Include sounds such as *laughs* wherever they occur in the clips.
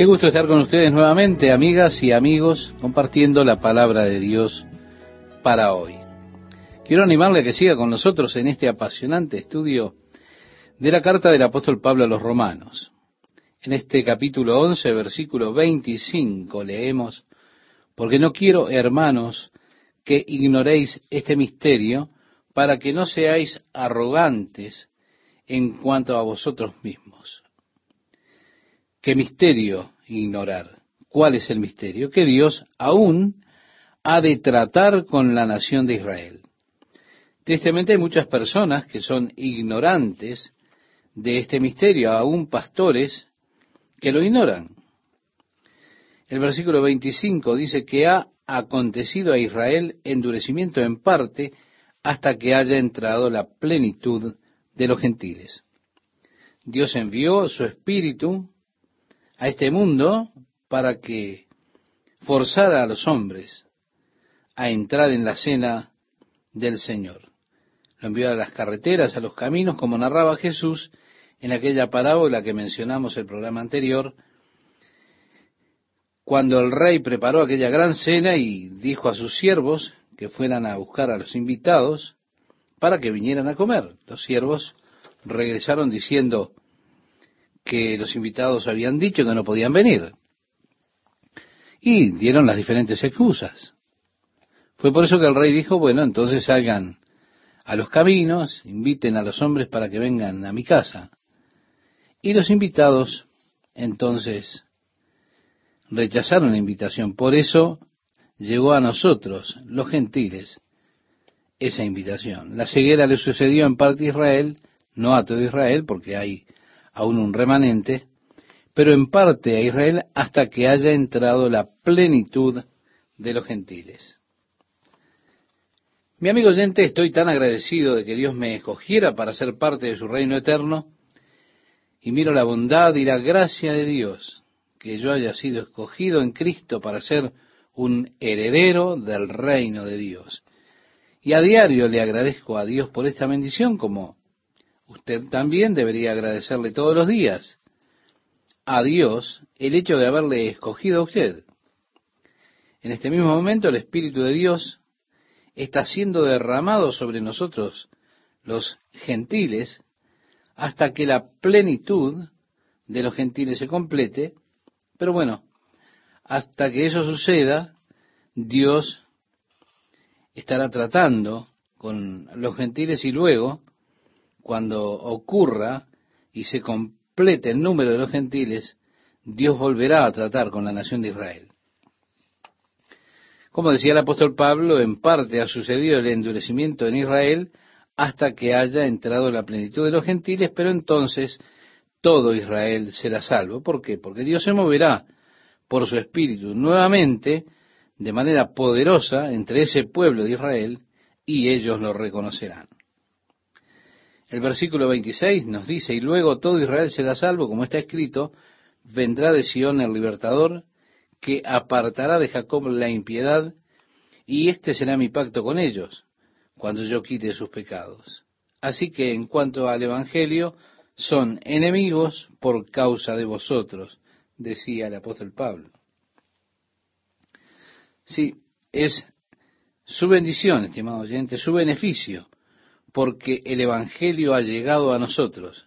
Qué gusto estar con ustedes nuevamente, amigas y amigos, compartiendo la palabra de Dios para hoy. Quiero animarle a que siga con nosotros en este apasionante estudio de la carta del apóstol Pablo a los romanos. En este capítulo 11, versículo 25, leemos, porque no quiero, hermanos, que ignoréis este misterio, para que no seáis arrogantes en cuanto a vosotros mismos. ¿Qué misterio ignorar? ¿Cuál es el misterio? Que Dios aún ha de tratar con la nación de Israel. Tristemente hay muchas personas que son ignorantes de este misterio, aún pastores que lo ignoran. El versículo 25 dice que ha acontecido a Israel endurecimiento en parte hasta que haya entrado la plenitud de los gentiles. Dios envió su espíritu a este mundo para que forzara a los hombres a entrar en la cena del Señor. Lo envió a las carreteras, a los caminos, como narraba Jesús en aquella parábola que mencionamos el programa anterior, cuando el rey preparó aquella gran cena y dijo a sus siervos que fueran a buscar a los invitados para que vinieran a comer. Los siervos regresaron diciendo que los invitados habían dicho que no podían venir. Y dieron las diferentes excusas. Fue por eso que el rey dijo, bueno, entonces salgan a los caminos, inviten a los hombres para que vengan a mi casa. Y los invitados entonces rechazaron la invitación. Por eso llegó a nosotros, los gentiles, esa invitación. La ceguera le sucedió en parte a Israel, no a todo Israel, porque hay aún un remanente, pero en parte a Israel hasta que haya entrado la plenitud de los gentiles. Mi amigo oyente, estoy tan agradecido de que Dios me escogiera para ser parte de su reino eterno, y miro la bondad y la gracia de Dios que yo haya sido escogido en Cristo para ser un heredero del reino de Dios. Y a diario le agradezco a Dios por esta bendición, como usted también debería agradecerle todos los días a Dios el hecho de haberle escogido a usted. En este mismo momento el Espíritu de Dios está siendo derramado sobre nosotros, los gentiles, hasta que la plenitud de los gentiles se complete pero bueno, hasta que eso suceda, Dios estará tratando con los gentiles y luego, cuando ocurra y se complete el número de los gentiles, Dios volverá a tratar con la nación de Israel. Como decía el apóstol Pablo, en parte ha sucedido el endurecimiento en Israel hasta que haya entrado la plenitud de los gentiles, pero entonces todo Israel será salvo. ¿Por qué? Porque Dios se moverá por su espíritu nuevamente de manera poderosa entre ese pueblo de Israel y ellos lo reconocerán. El versículo 26 nos dice, y luego todo Israel será salvo, como está escrito, vendrá de Sión el libertador, que apartará de Jacob la impiedad, y este será mi pacto con ellos, cuando yo quite sus pecados. Así que en cuanto al Evangelio, son enemigos por causa de vosotros, decía el apóstol Pablo. Sí, es su bendición, estimado oyente, su beneficio, porque el Evangelio ha llegado a nosotros.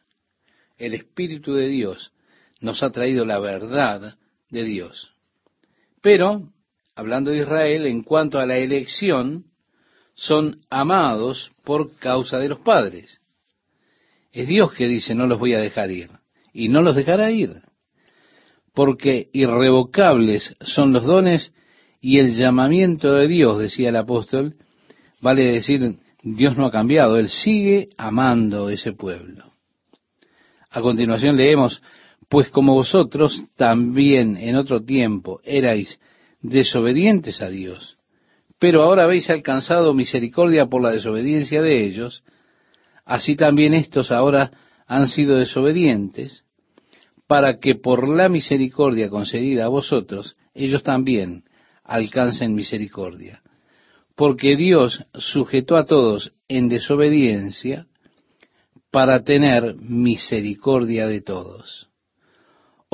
El Espíritu de Dios nos ha traído la verdad de Dios. Pero, hablando de Israel, en cuanto a la elección, son amados por causa de los padres. Es Dios que dice, no los voy a dejar ir. Y no los dejará ir. Porque irrevocables son los dones y el llamamiento de Dios, decía el apóstol, vale decir, Dios no ha cambiado, Él sigue amando ese pueblo. A continuación leemos, pues como vosotros también en otro tiempo erais desobedientes a Dios, pero ahora habéis alcanzado misericordia por la desobediencia de ellos, así también estos ahora han sido desobedientes, para que por la misericordia concedida a vosotros, ellos también alcancen misericordia. Porque Dios sujetó a todos en desobediencia para tener misericordia de todos.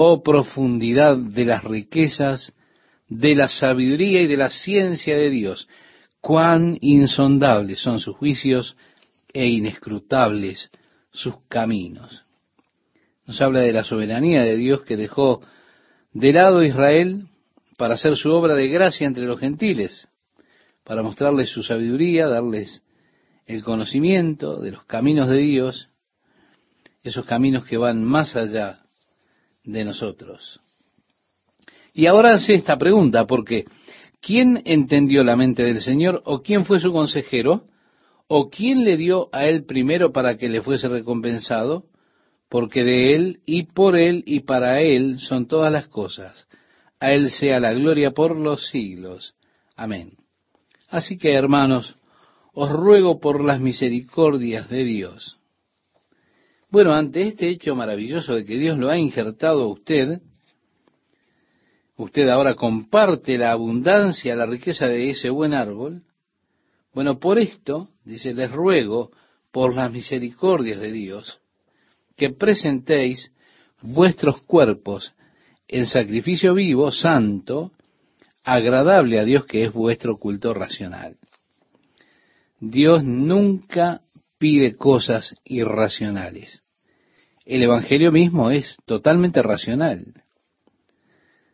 oh profundidad de las riquezas, de la sabiduría y de la ciencia de Dios. Cuán insondables son sus juicios e inescrutables sus caminos. Nos habla de la soberanía de Dios que dejó de lado a Israel para hacer su obra de gracia entre los gentiles, para mostrarles su sabiduría, darles el conocimiento de los caminos de Dios, esos caminos que van más allá de nosotros. Y ahora hace esta pregunta, porque ¿quién entendió la mente del Señor o quién fue su consejero? ¿O quién le dio a él primero para que le fuese recompensado? Porque de él y por él y para él son todas las cosas. A él sea la gloria por los siglos. Amén. Así que, hermanos, os ruego por las misericordias de Dios. Bueno, ante este hecho maravilloso de que Dios lo ha injertado a usted, usted ahora comparte la abundancia, la riqueza de ese buen árbol. Bueno, por esto, dice, les ruego, por las misericordias de Dios, que presentéis vuestros cuerpos en sacrificio vivo, santo, agradable a Dios, que es vuestro culto racional. Dios nunca pide cosas irracionales. El Evangelio mismo es totalmente racional.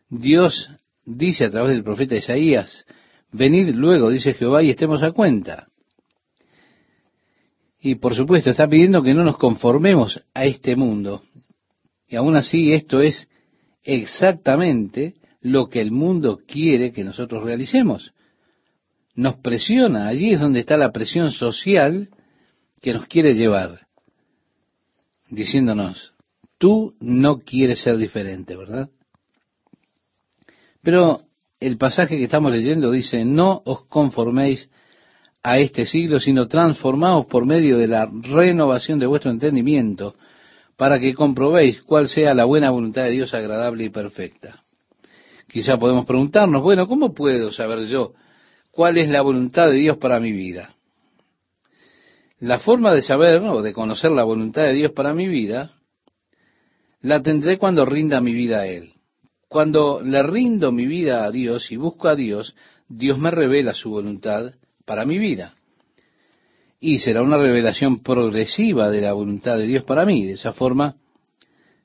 Dios dice a través del profeta Isaías, venid luego, dice Jehová, y estemos a cuenta. Y por supuesto está pidiendo que no nos conformemos a este mundo. Y aún así esto es exactamente lo que el mundo quiere que nosotros realicemos nos presiona. Allí es donde está la presión social que nos quiere llevar, diciéndonos, tú no quieres ser diferente, ¿verdad? Pero el pasaje que estamos leyendo dice, no os conforméis a este siglo, sino transformaos por medio de la renovación de vuestro entendimiento, para que comprobéis cuál sea la buena voluntad de Dios agradable y perfecta. Quizá podemos preguntarnos, bueno, ¿cómo puedo saber yo cuál es la voluntad de Dios para mi vida. La forma de saber o de conocer la voluntad de Dios para mi vida la tendré cuando rinda mi vida a Él. Cuando le rindo mi vida a Dios y busco a Dios, Dios me revela su voluntad para mi vida. Y será una revelación progresiva de la voluntad de Dios para mí. De esa forma,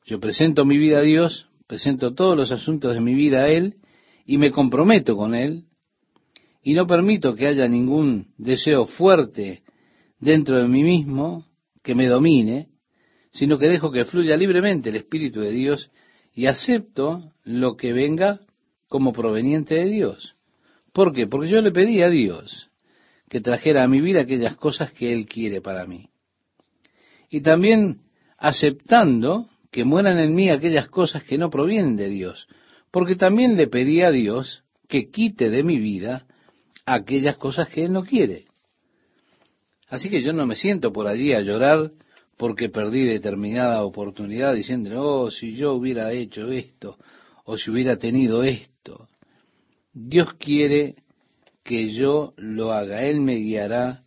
yo presento mi vida a Dios, presento todos los asuntos de mi vida a Él y me comprometo con Él y no permito que haya ningún deseo fuerte dentro de mí mismo que me domine, sino que dejo que fluya libremente el Espíritu de Dios y acepto lo que venga como proveniente de Dios. ¿Por qué? Porque yo le pedí a Dios que trajera a mi vida aquellas cosas que Él quiere para mí. Y también aceptando que mueran en mí aquellas cosas que no provienen de Dios, porque también le pedí a Dios que quite de mi vida aquellas cosas que Él no quiere. Así que yo no me siento por allí a llorar porque perdí determinada oportunidad diciendo, oh, si yo hubiera hecho esto, o si hubiera tenido esto. Dios quiere que yo lo haga, Él me guiará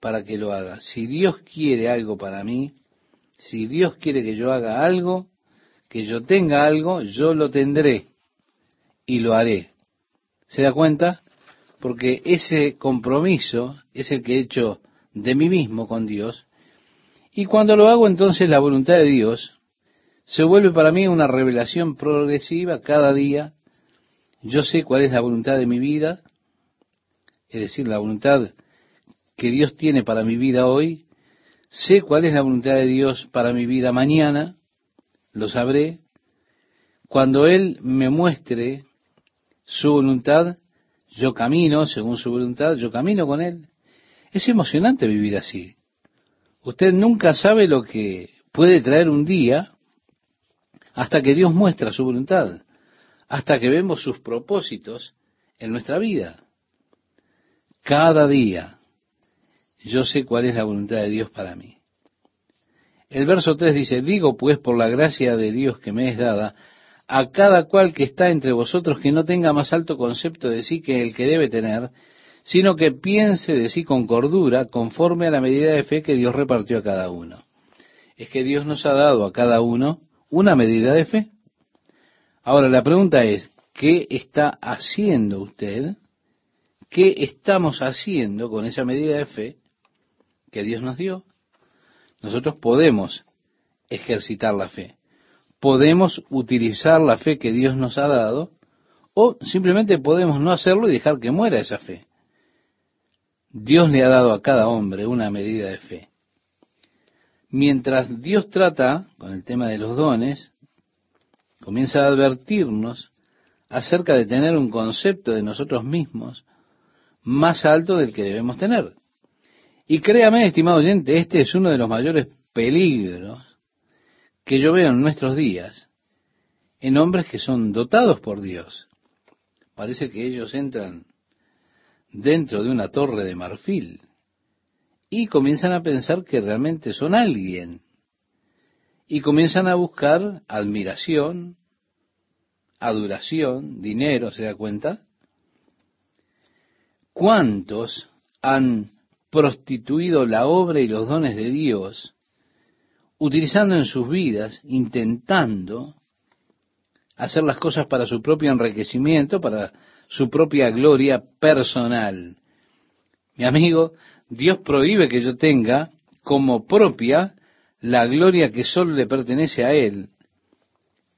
para que lo haga. Si Dios quiere algo para mí, si Dios quiere que yo haga algo, que yo tenga algo, yo lo tendré y lo haré. ¿Se da cuenta? porque ese compromiso es el que he hecho de mí mismo con Dios, y cuando lo hago entonces la voluntad de Dios se vuelve para mí una revelación progresiva cada día. Yo sé cuál es la voluntad de mi vida, es decir, la voluntad que Dios tiene para mi vida hoy, sé cuál es la voluntad de Dios para mi vida mañana, lo sabré. Cuando Él me muestre su voluntad, yo camino según su voluntad, yo camino con Él. Es emocionante vivir así. Usted nunca sabe lo que puede traer un día hasta que Dios muestra su voluntad, hasta que vemos sus propósitos en nuestra vida. Cada día yo sé cuál es la voluntad de Dios para mí. El verso 3 dice, digo pues por la gracia de Dios que me es dada, a cada cual que está entre vosotros que no tenga más alto concepto de sí que el que debe tener, sino que piense de sí con cordura, conforme a la medida de fe que Dios repartió a cada uno. Es que Dios nos ha dado a cada uno una medida de fe. Ahora la pregunta es, ¿qué está haciendo usted? ¿Qué estamos haciendo con esa medida de fe que Dios nos dio? Nosotros podemos ejercitar la fe. Podemos utilizar la fe que Dios nos ha dado o simplemente podemos no hacerlo y dejar que muera esa fe. Dios le ha dado a cada hombre una medida de fe. Mientras Dios trata con el tema de los dones, comienza a advertirnos acerca de tener un concepto de nosotros mismos más alto del que debemos tener. Y créame, estimado oyente, este es uno de los mayores peligros que yo veo en nuestros días en hombres que son dotados por Dios. Parece que ellos entran dentro de una torre de marfil y comienzan a pensar que realmente son alguien y comienzan a buscar admiración, adoración, dinero, ¿se da cuenta? ¿Cuántos han prostituido la obra y los dones de Dios, utilizando en sus vidas, intentando hacer las cosas para su propio enriquecimiento, para su propia gloria personal. Mi amigo, Dios prohíbe que yo tenga como propia la gloria que solo le pertenece a Él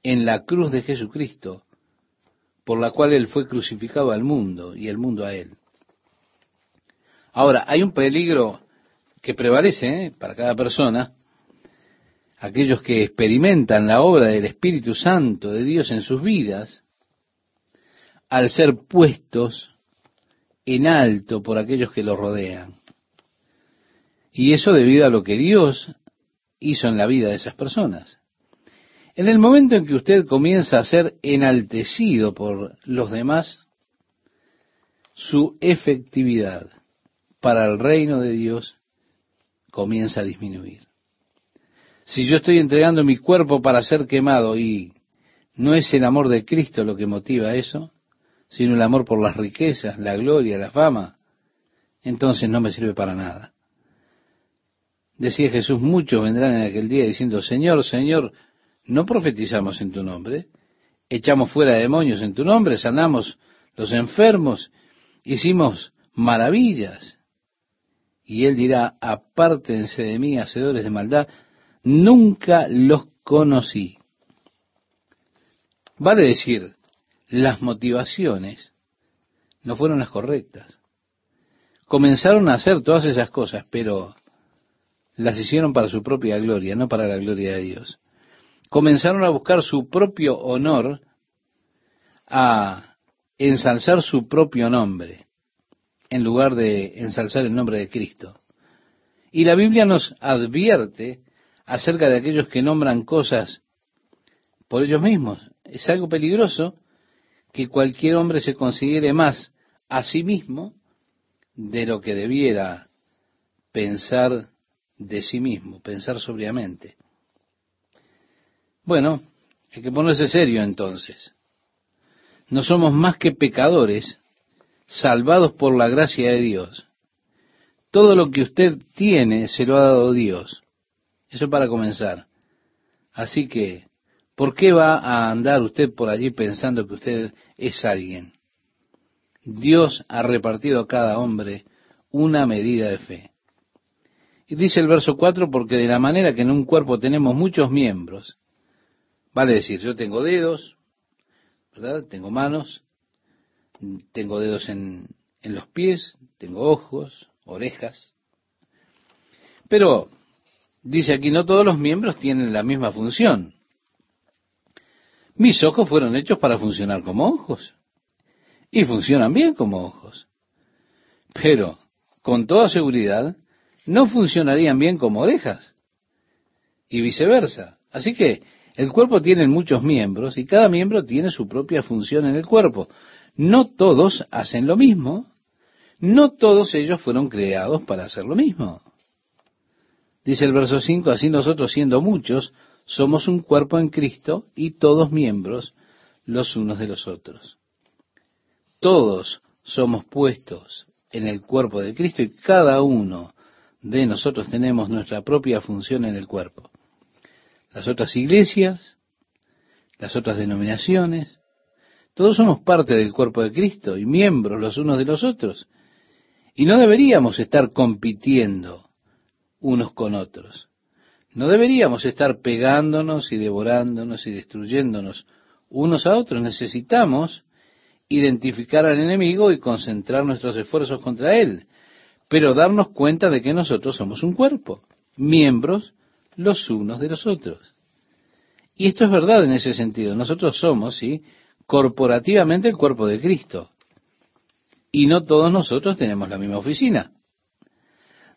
en la cruz de Jesucristo, por la cual Él fue crucificado al mundo y el mundo a Él. Ahora, hay un peligro que prevalece ¿eh? para cada persona, aquellos que experimentan la obra del Espíritu Santo de Dios en sus vidas, al ser puestos en alto por aquellos que los rodean. Y eso debido a lo que Dios hizo en la vida de esas personas. En el momento en que usted comienza a ser enaltecido por los demás, su efectividad para el reino de Dios comienza a disminuir. Si yo estoy entregando mi cuerpo para ser quemado y no es el amor de Cristo lo que motiva eso, sino el amor por las riquezas, la gloria, la fama, entonces no me sirve para nada. Decía Jesús, muchos vendrán en aquel día diciendo, Señor, Señor, no profetizamos en tu nombre, echamos fuera demonios en tu nombre, sanamos los enfermos, hicimos maravillas. Y él dirá, apártense de mí, hacedores de maldad, nunca los conocí. Vale decir, las motivaciones no fueron las correctas. Comenzaron a hacer todas esas cosas, pero las hicieron para su propia gloria, no para la gloria de Dios. Comenzaron a buscar su propio honor, a ensalzar su propio nombre en lugar de ensalzar el nombre de Cristo. Y la Biblia nos advierte acerca de aquellos que nombran cosas por ellos mismos. Es algo peligroso que cualquier hombre se considere más a sí mismo de lo que debiera pensar de sí mismo, pensar sobriamente. Bueno, hay que ponerse serio entonces. No somos más que pecadores salvados por la gracia de Dios. Todo lo que usted tiene se lo ha dado Dios. Eso para comenzar. Así que, ¿por qué va a andar usted por allí pensando que usted es alguien? Dios ha repartido a cada hombre una medida de fe. Y dice el verso 4, porque de la manera que en un cuerpo tenemos muchos miembros, vale decir, yo tengo dedos, ¿verdad? Tengo manos, tengo dedos en, los pies, tengo ojos, orejas. Pero, dice aquí, no todos los miembros tienen la misma función. Mis ojos fueron hechos para funcionar como ojos. Y funcionan bien como ojos. Pero, con toda seguridad, no funcionarían bien como orejas. Y viceversa. Así que el cuerpo tiene muchos miembros y cada miembro tiene su propia función en el cuerpo. No todos hacen lo mismo, no todos ellos fueron creados para hacer lo mismo. Dice el verso 5, así nosotros siendo muchos, somos un cuerpo en Cristo y todos miembros los unos de los otros. Todos somos puestos en el cuerpo de Cristo y cada uno de nosotros tenemos nuestra propia función en el cuerpo. Las otras iglesias las otras denominaciones. Todos somos parte del cuerpo de Cristo y miembros los unos de los otros. Y no deberíamos estar compitiendo unos con otros. No deberíamos estar pegándonos y devorándonos y destruyéndonos unos a otros. Necesitamos identificar al enemigo y concentrar nuestros esfuerzos contra él, pero darnos cuenta de que nosotros somos un cuerpo, miembros los unos de los otros. Y esto es verdad en ese sentido. Nosotros somos, sí, corporativamente el cuerpo de Cristo. Y no todos nosotros tenemos la misma oficina.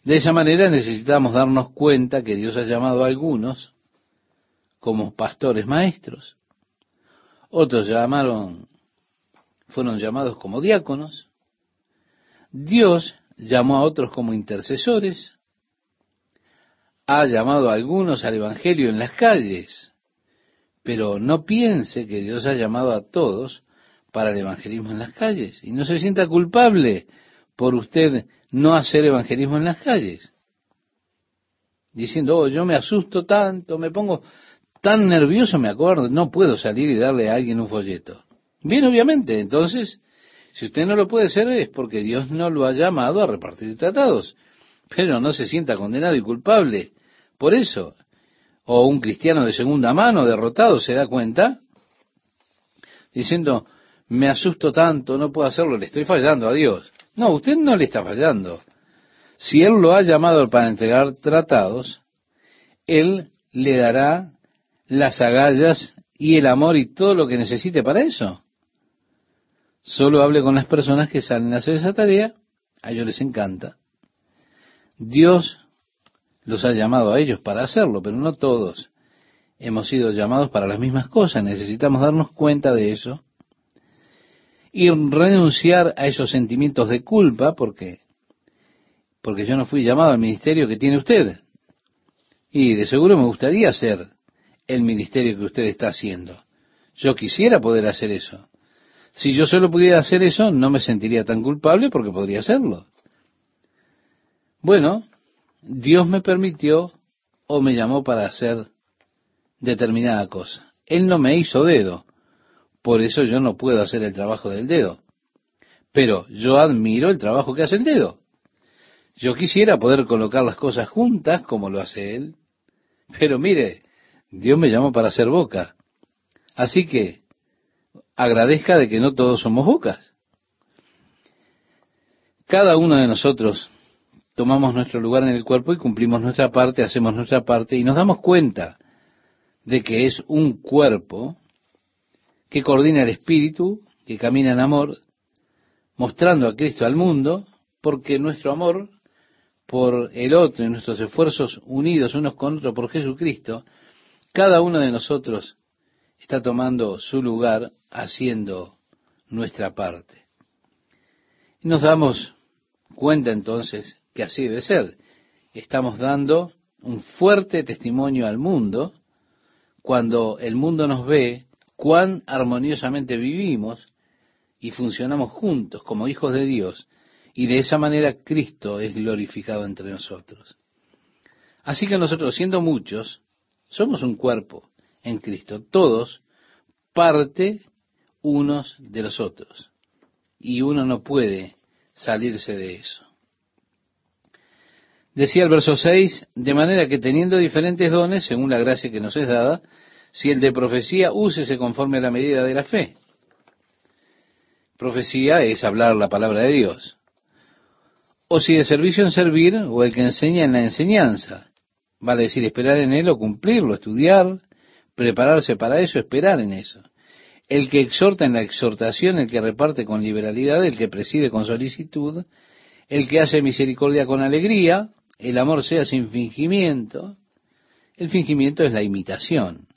De esa manera necesitamos darnos cuenta que Dios ha llamado a algunos como pastores maestros. Otros llamaron, fueron llamados como diáconos. Dios llamó a otros como intercesores. Ha llamado a algunos al Evangelio en las calles. Pero no piense que Dios ha llamado a todos para el evangelismo en las calles. Y no se sienta culpable por usted no hacer evangelismo en las calles. Diciendo, oh, yo me asusto tanto, me pongo tan nervioso, me acuerdo, no puedo salir y darle a alguien un folleto. Bien, obviamente, entonces, si usted no lo puede hacer es porque Dios no lo ha llamado a repartir tratados. Pero no se sienta condenado y culpable por eso. O un cristiano de segunda mano, derrotado, se da cuenta, diciendo, me asusto tanto, no puedo hacerlo, le estoy fallando a Dios. No, usted no le está fallando. Si Él lo ha llamado para entregar tratados, Él le dará las agallas y el amor y todo lo que necesite para eso. Solo hable con las personas que salen a hacer esa tarea, a ellos les encanta. Dios los ha llamado a ellos para hacerlo, pero no todos hemos sido llamados para las mismas cosas. Necesitamos darnos cuenta de eso y renunciar a esos sentimientos de culpa porque porque yo no fui llamado al ministerio que tiene usted. Y de seguro me gustaría hacer el ministerio que usted está haciendo. Yo quisiera poder hacer eso. Si yo solo pudiera hacer eso, no me sentiría tan culpable porque podría hacerlo. Bueno, Dios me permitió o me llamó para hacer determinada cosa. Él no me hizo dedo. Por eso yo no puedo hacer el trabajo del dedo. Pero yo admiro el trabajo que hace el dedo. Yo quisiera poder colocar las cosas juntas como lo hace él. Pero mire, Dios me llamó para hacer boca. Así que agradezca de que no todos somos bocas. Cada uno de nosotros tomamos nuestro lugar en el cuerpo y cumplimos nuestra parte, hacemos nuestra parte y nos damos cuenta de que es un cuerpo que coordina el espíritu, que camina en amor, mostrando a Cristo al mundo, porque nuestro amor por el otro y nuestros esfuerzos unidos unos con otros por Jesucristo, cada uno de nosotros está tomando su lugar haciendo nuestra parte. Y nos damos cuenta entonces que así debe ser. Estamos dando un fuerte testimonio al mundo cuando el mundo nos ve cuán armoniosamente vivimos y funcionamos juntos como hijos de Dios, y de esa manera Cristo es glorificado entre nosotros. Así que nosotros, siendo muchos, somos un cuerpo en Cristo, todos parte unos de los otros, y uno no puede salirse de eso. Decía el verso 6, de manera que teniendo diferentes dones, según la gracia que nos es dada, si el de profecía, úsese conforme a la medida de la fe. Profecía es hablar la palabra de Dios. O si de servicio en servir, o el que enseña en la enseñanza. Vale decir, esperar en él o cumplirlo, estudiar, prepararse para eso, esperar en eso. El que exhorta en la exhortación, el que reparte con liberalidad, el que preside con solicitud, el que hace misericordia con alegría, el amor sea sin fingimiento. El fingimiento es la imitación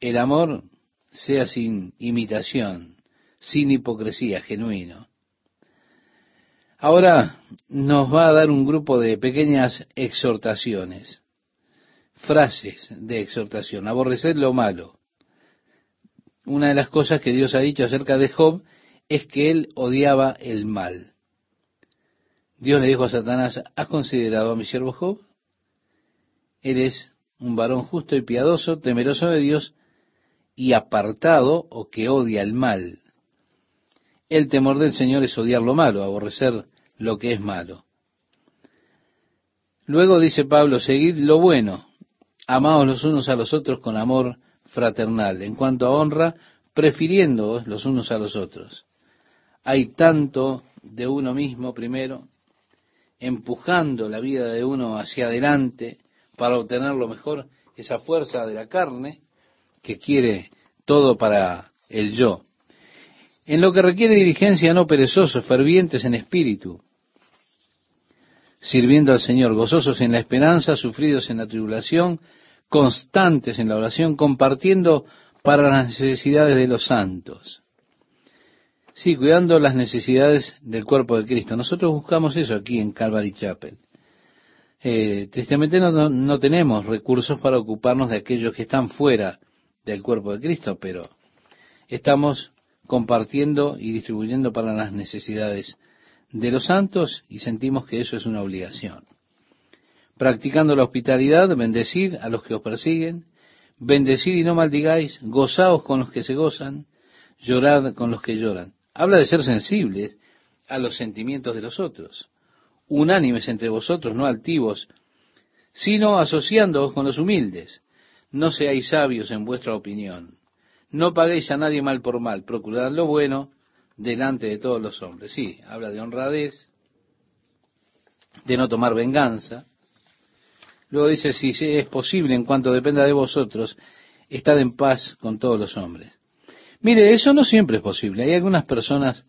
el amor sea sin imitación, sin hipocresía, genuino. Ahora nos va a dar un grupo de pequeñas exhortaciones, frases de exhortación, aborrecer lo malo. Una de las cosas que Dios ha dicho acerca de Job es que él odiaba el mal. Dios le dijo a Satanás, ¿has considerado a mi siervo Job? Eres un varón justo y piadoso, temeroso de Dios, y apartado o que odia el mal. El temor del Señor es odiar lo malo, aborrecer lo que es malo. Luego dice Pablo, seguid lo bueno, amaos los unos a los otros con amor fraternal, en cuanto a honra, prefiriéndoos los unos a los otros. Hay tanto de uno mismo primero, empujando la vida de uno hacia adelante para obtener lo mejor, esa fuerza de la carne que quiere todo para el yo. En lo que requiere diligencia no perezosos, fervientes en espíritu, sirviendo al Señor, gozosos en la esperanza, sufridos en la tribulación, constantes en la oración, compartiendo para las necesidades de los santos. Sí, cuidando las necesidades del cuerpo de Cristo. Nosotros buscamos eso aquí en Calvary Chapel. Eh, tristemente no, no tenemos recursos para ocuparnos de aquellos que están fuera del cuerpo de Cristo, pero estamos compartiendo y distribuyendo para las necesidades de los santos y sentimos que eso es una obligación. Practicando la hospitalidad, bendecid a los que os persiguen, bendecid y no maldigáis, gozaos con los que se gozan, llorad con los que lloran. Habla de ser sensibles a los sentimientos de los otros, unánimes entre vosotros, no altivos, sino asociándoos con los humildes. No seáis sabios en vuestra opinión. No paguéis a nadie mal por mal, procurad lo bueno delante de todos los hombres. Sí, habla de honradez, de no tomar venganza. Luego dice, si es posible, en cuanto dependa de vosotros, estad en paz con todos los hombres. Mire, eso no siempre es posible. Hay algunas personas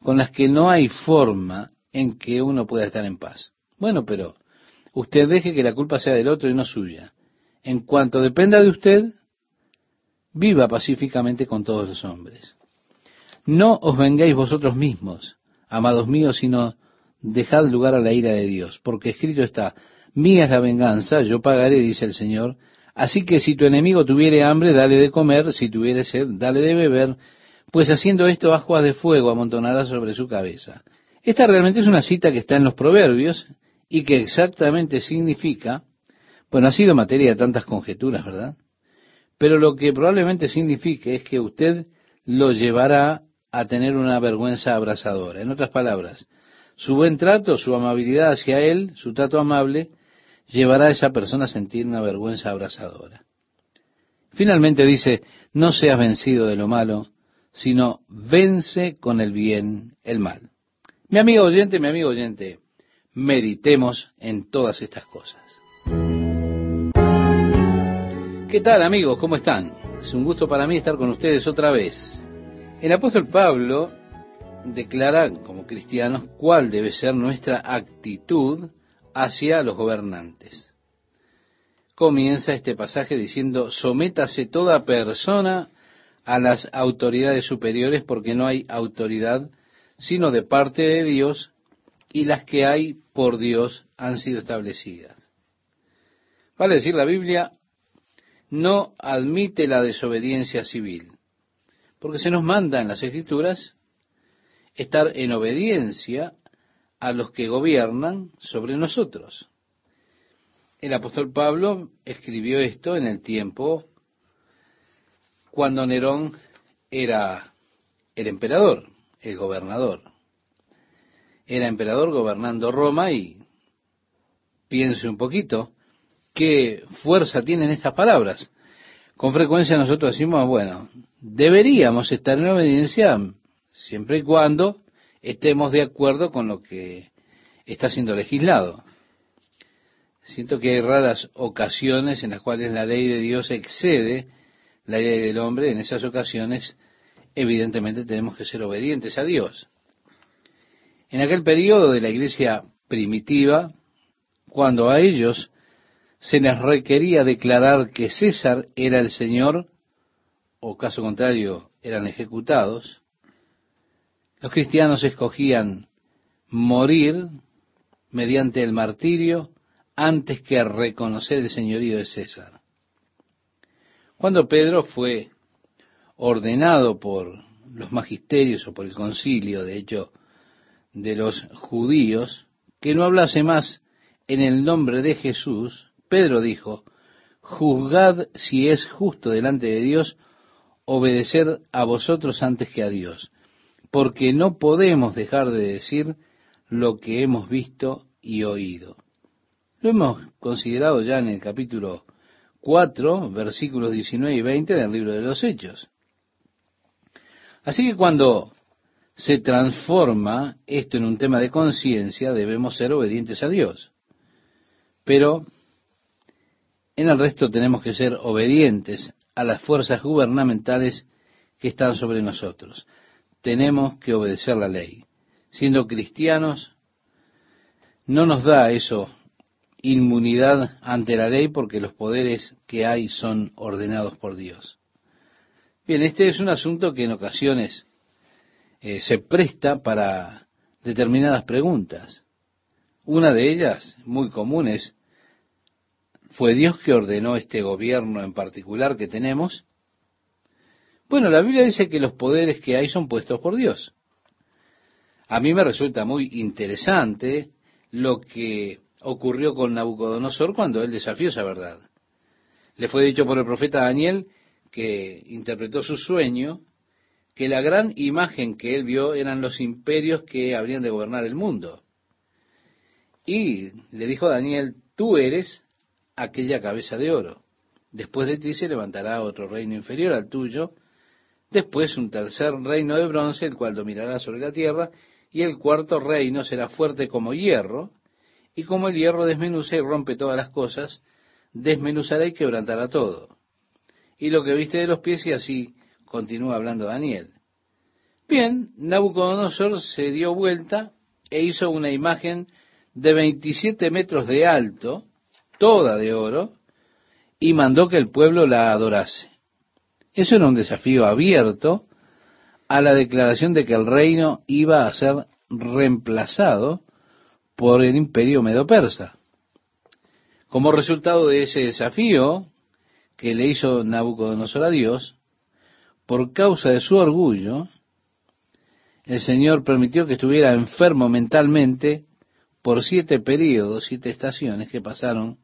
con las que no hay forma en que uno pueda estar en paz. Bueno, pero usted deje que la culpa sea del otro y no suya. En cuanto dependa de usted, viva pacíficamente con todos los hombres. No os vengáis vosotros mismos, amados míos, sino dejad lugar a la ira de Dios, porque escrito está, mía es la venganza, yo pagaré, dice el Señor. Así que si tu enemigo tuviere hambre, dale de comer, si tuviere sed, dale de beber, pues haciendo esto aguas de fuego amontonará sobre su cabeza. Esta realmente es una cita que está en los proverbios y que exactamente significa, bueno, ha sido materia de tantas conjeturas, ¿verdad? Pero lo que probablemente signifique es que usted lo llevará a tener una vergüenza abrasadora. En otras palabras, su buen trato, su amabilidad hacia él, su trato amable, llevará a esa persona a sentir una vergüenza abrasadora. Finalmente dice, no seas vencido de lo malo, sino vence con el bien el mal. Mi amigo oyente, mi amigo oyente, meditemos en todas estas cosas. ¿Qué tal amigos? ¿Cómo están? Es un gusto para mí estar con ustedes otra vez. El apóstol Pablo declara como cristianos cuál debe ser nuestra actitud hacia los gobernantes. Comienza este pasaje diciendo, sométase toda persona a las autoridades superiores porque no hay autoridad sino de parte de Dios y las que hay por Dios han sido establecidas. Vale decir, la Biblia no admite la desobediencia civil. Porque se nos manda en las escrituras estar en obediencia a los que gobiernan sobre nosotros. El apóstol Pablo escribió esto en el tiempo cuando Nerón era el emperador, el gobernador. Era emperador gobernando Roma y piense un poquito qué fuerza tienen estas palabras. Con frecuencia nosotros decimos, bueno, deberíamos estar en obediencia siempre y cuando estemos de acuerdo con lo que está siendo legislado. Siento que hay raras ocasiones en las cuales la ley de Dios excede la ley del hombre. En esas ocasiones, evidentemente, tenemos que ser obedientes a Dios. En aquel periodo de la iglesia primitiva, cuando a ellos se les requería declarar que César era el Señor, o caso contrario, eran ejecutados, los cristianos escogían morir mediante el martirio antes que reconocer el señorío de César. Cuando Pedro fue ordenado por los magisterios o por el concilio, de hecho, de los judíos, que no hablase más en el nombre de Jesús, Pedro dijo, juzgad si es justo delante de Dios obedecer a vosotros antes que a Dios, porque no podemos dejar de decir lo que hemos visto y oído. Lo hemos considerado ya en el capítulo 4, versículos 19 y 20 del libro de los Hechos. Así que cuando se transforma esto en un tema de conciencia, debemos ser obedientes a Dios. Pero en el resto tenemos que ser obedientes a las fuerzas gubernamentales que están sobre nosotros. Tenemos que obedecer la ley. Siendo cristianos, no nos da eso inmunidad ante la ley porque los poderes que hay son ordenados por Dios. Bien, este es un asunto que en ocasiones eh, se presta para determinadas preguntas. Una de ellas, muy común, es, ¿fue Dios que ordenó este gobierno en particular que tenemos? Bueno, la Biblia dice que los poderes que hay son puestos por Dios. A mí me resulta muy interesante lo que ocurrió con Nabucodonosor cuando él desafió esa verdad. Le fue dicho por el profeta Daniel, que interpretó su sueño, que la gran imagen que él vio eran los imperios que habrían de gobernar el mundo. Y le dijo Daniel, tú eres aquella cabeza de oro. Después de ti se levantará otro reino inferior al tuyo, después un tercer reino de bronce, el cual dominará sobre la tierra, y el cuarto reino será fuerte como hierro, y como el hierro desmenuza y rompe todas las cosas, desmenuzará y quebrantará todo. Y lo que viste de los pies, y así continúa hablando Daniel. Bien, Nabucodonosor se dio vuelta e hizo una imagen de 27 metros de alto, toda de oro, y mandó que el pueblo la adorase. Eso era un desafío abierto a la declaración de que el reino iba a ser reemplazado por el imperio medo-persa. Como resultado de ese desafío que le hizo Nabucodonosor a Dios, por causa de su orgullo, el Señor permitió que estuviera enfermo mentalmente por siete periodos, siete estaciones que pasaron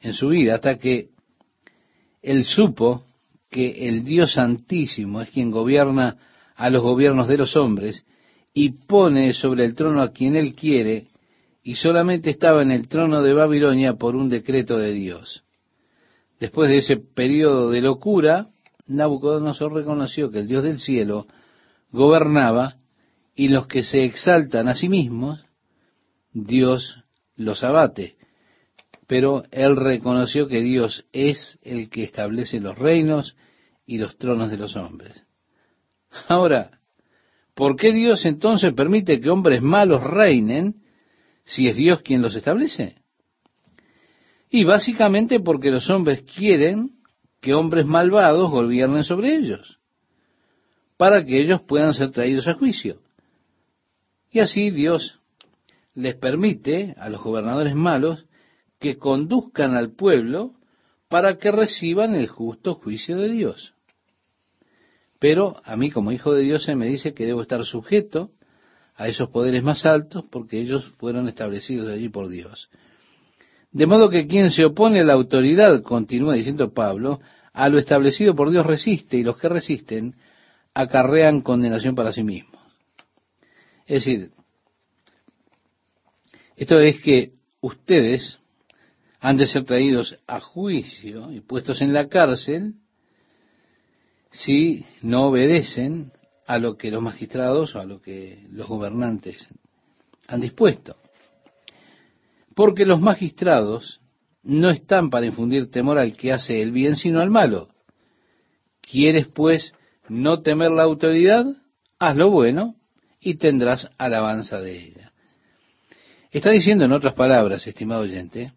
en su vida, hasta que él supo que el Dios Santísimo es quien gobierna a los gobiernos de los hombres y pone sobre el trono a quien él quiere y solamente estaba en el trono de Babilonia por un decreto de Dios. Después de ese periodo de locura, Nabucodonosor reconoció que el Dios del cielo gobernaba y los que se exaltan a sí mismos, Dios los abate. Pero él reconoció que Dios es el que establece los reinos y los tronos de los hombres. Ahora, ¿por qué Dios entonces permite que hombres malos reinen si es Dios quien los establece? Y básicamente porque los hombres quieren que hombres malvados gobiernen sobre ellos, para que ellos puedan ser traídos a juicio. Y así Dios les permite a los gobernadores malos que conduzcan al pueblo para que reciban el justo juicio de Dios. Pero a mí como hijo de Dios se me dice que debo estar sujeto a esos poderes más altos porque ellos fueron establecidos allí por Dios. De modo que quien se opone a la autoridad, continúa diciendo Pablo, a lo establecido por Dios resiste y los que resisten acarrean condenación para sí mismos. Es decir, esto es que ustedes han de ser traídos a juicio y puestos en la cárcel si no obedecen a lo que los magistrados o a lo que los gobernantes han dispuesto. Porque los magistrados no están para infundir temor al que hace el bien, sino al malo. ¿Quieres, pues, no temer la autoridad? Haz lo bueno y tendrás alabanza de ella. Está diciendo, en otras palabras, estimado oyente,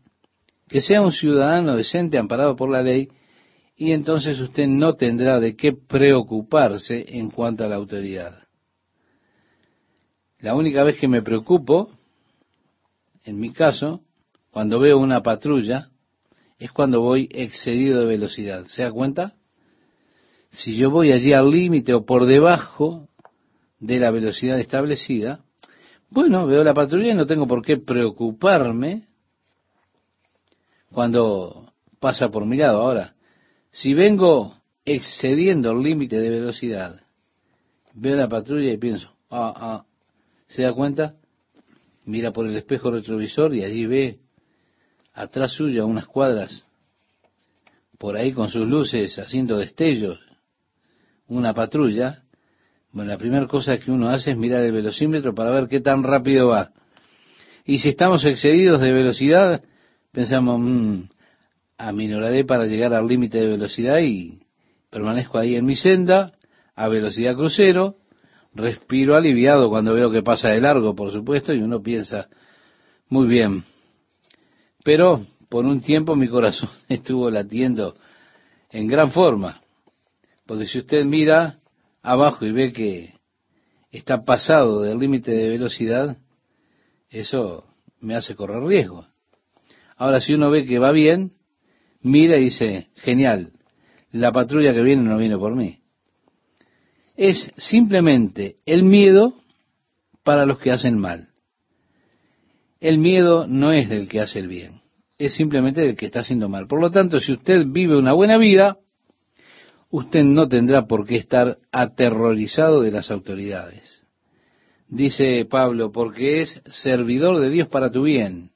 que sea un ciudadano decente amparado por la ley y entonces usted no tendrá de qué preocuparse en cuanto a la autoridad. La única vez que me preocupo, en mi caso, cuando veo una patrulla, es cuando voy excedido de velocidad. ¿Se da cuenta? Si yo voy allí al límite o por debajo de la velocidad establecida, bueno, veo la patrulla y no tengo por qué preocuparme cuando pasa por mi lado. Ahora, si vengo excediendo el límite de velocidad, veo la patrulla y pienso, ah, ah, ¿se da cuenta? Mira por el espejo retrovisor y allí ve atrás suyo unas cuadras por ahí con sus luces haciendo destellos, una patrulla, bueno, la primera cosa que uno hace es mirar el velocímetro para ver qué tan rápido va. Y si estamos excedidos de velocidad, pensamos, mmm, aminoraré para llegar al límite de velocidad y permanezco ahí en mi senda, a velocidad crucero, respiro aliviado cuando veo que pasa de largo, por supuesto, y uno piensa, muy bien. Pero por un tiempo mi corazón *laughs* estuvo latiendo en gran forma, porque si usted mira abajo y ve que está pasado del límite de velocidad, eso me hace correr riesgo. Ahora, si uno ve que va bien, mira y dice, genial, la patrulla que viene no viene por mí. Es simplemente el miedo para los que hacen mal. El miedo no es del que hace el bien, es simplemente del que está haciendo mal. Por lo tanto, si usted vive una buena vida, usted no tendrá por qué estar aterrorizado de las autoridades. Dice Pablo, porque es servidor de Dios para tu bien.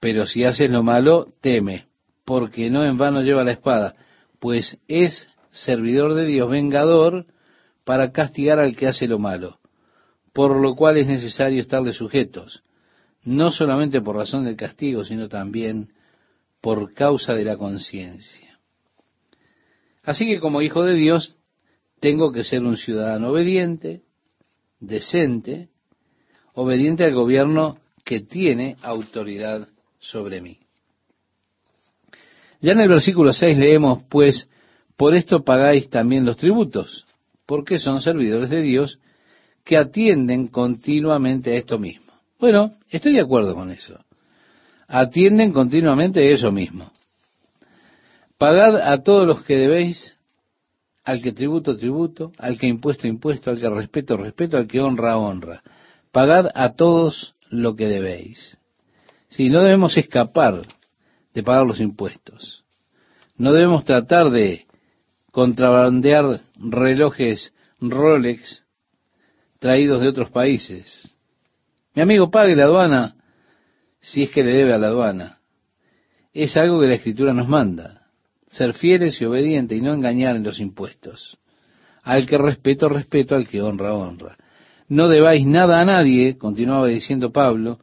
Pero si haces lo malo, teme, porque no en vano lleva la espada, pues es servidor de Dios, vengador, para castigar al que hace lo malo, por lo cual es necesario estarle sujetos, no solamente por razón del castigo, sino también por causa de la conciencia. Así que como hijo de Dios, tengo que ser un ciudadano obediente, decente, obediente al gobierno que tiene autoridad sobre mí. Ya en el versículo 6 leemos, pues, por esto pagáis también los tributos, porque son servidores de Dios que atienden continuamente a esto mismo. Bueno, estoy de acuerdo con eso. Atienden continuamente a eso mismo. Pagad a todos los que debéis, al que tributo, tributo, al que impuesto, impuesto, al que respeto, respeto, al que honra, honra. Pagad a todos lo que debéis. Si no debemos escapar de pagar los impuestos. No debemos tratar de contrabandear relojes Rolex traídos de otros países. Mi amigo pague la aduana si es que le debe a la aduana. Es algo que la escritura nos manda. Ser fieles y obedientes y no engañar en los impuestos. Al que respeto, respeto, al que honra, honra. No debáis nada a nadie, continuaba diciendo Pablo,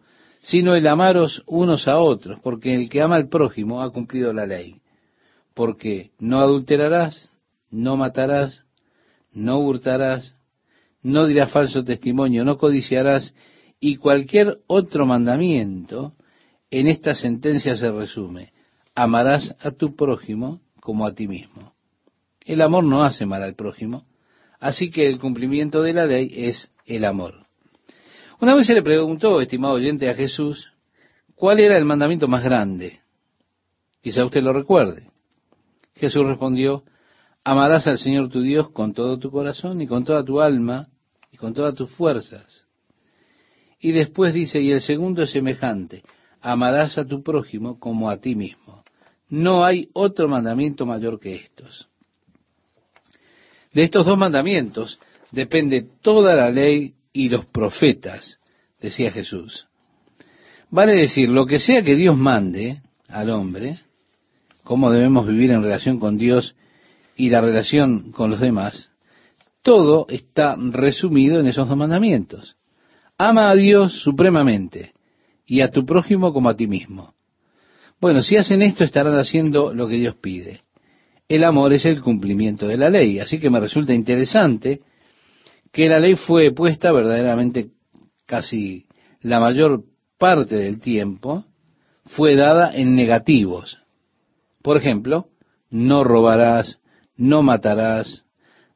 sino el amaros unos a otros, porque el que ama al prójimo ha cumplido la ley. Porque no adulterarás, no matarás, no hurtarás, no dirás falso testimonio, no codiciarás, y cualquier otro mandamiento en esta sentencia se resume. Amarás a tu prójimo como a ti mismo. El amor no hace mal al prójimo, así que el cumplimiento de la ley es el amor. Una vez se le preguntó, estimado oyente, a Jesús, ¿cuál era el mandamiento más grande? Quizá usted lo recuerde. Jesús respondió, amarás al Señor tu Dios con todo tu corazón y con toda tu alma y con todas tus fuerzas. Y después dice, y el segundo es semejante, amarás a tu prójimo como a ti mismo. No hay otro mandamiento mayor que estos. De estos dos mandamientos depende toda la ley y los profetas, decía Jesús. Vale decir, lo que sea que Dios mande al hombre, cómo debemos vivir en relación con Dios y la relación con los demás, todo está resumido en esos dos mandamientos. Ama a Dios supremamente y a tu prójimo como a ti mismo. Bueno, si hacen esto estarán haciendo lo que Dios pide. El amor es el cumplimiento de la ley, así que me resulta interesante que la ley fue puesta verdaderamente casi la mayor parte del tiempo, fue dada en negativos. Por ejemplo, no robarás, no matarás,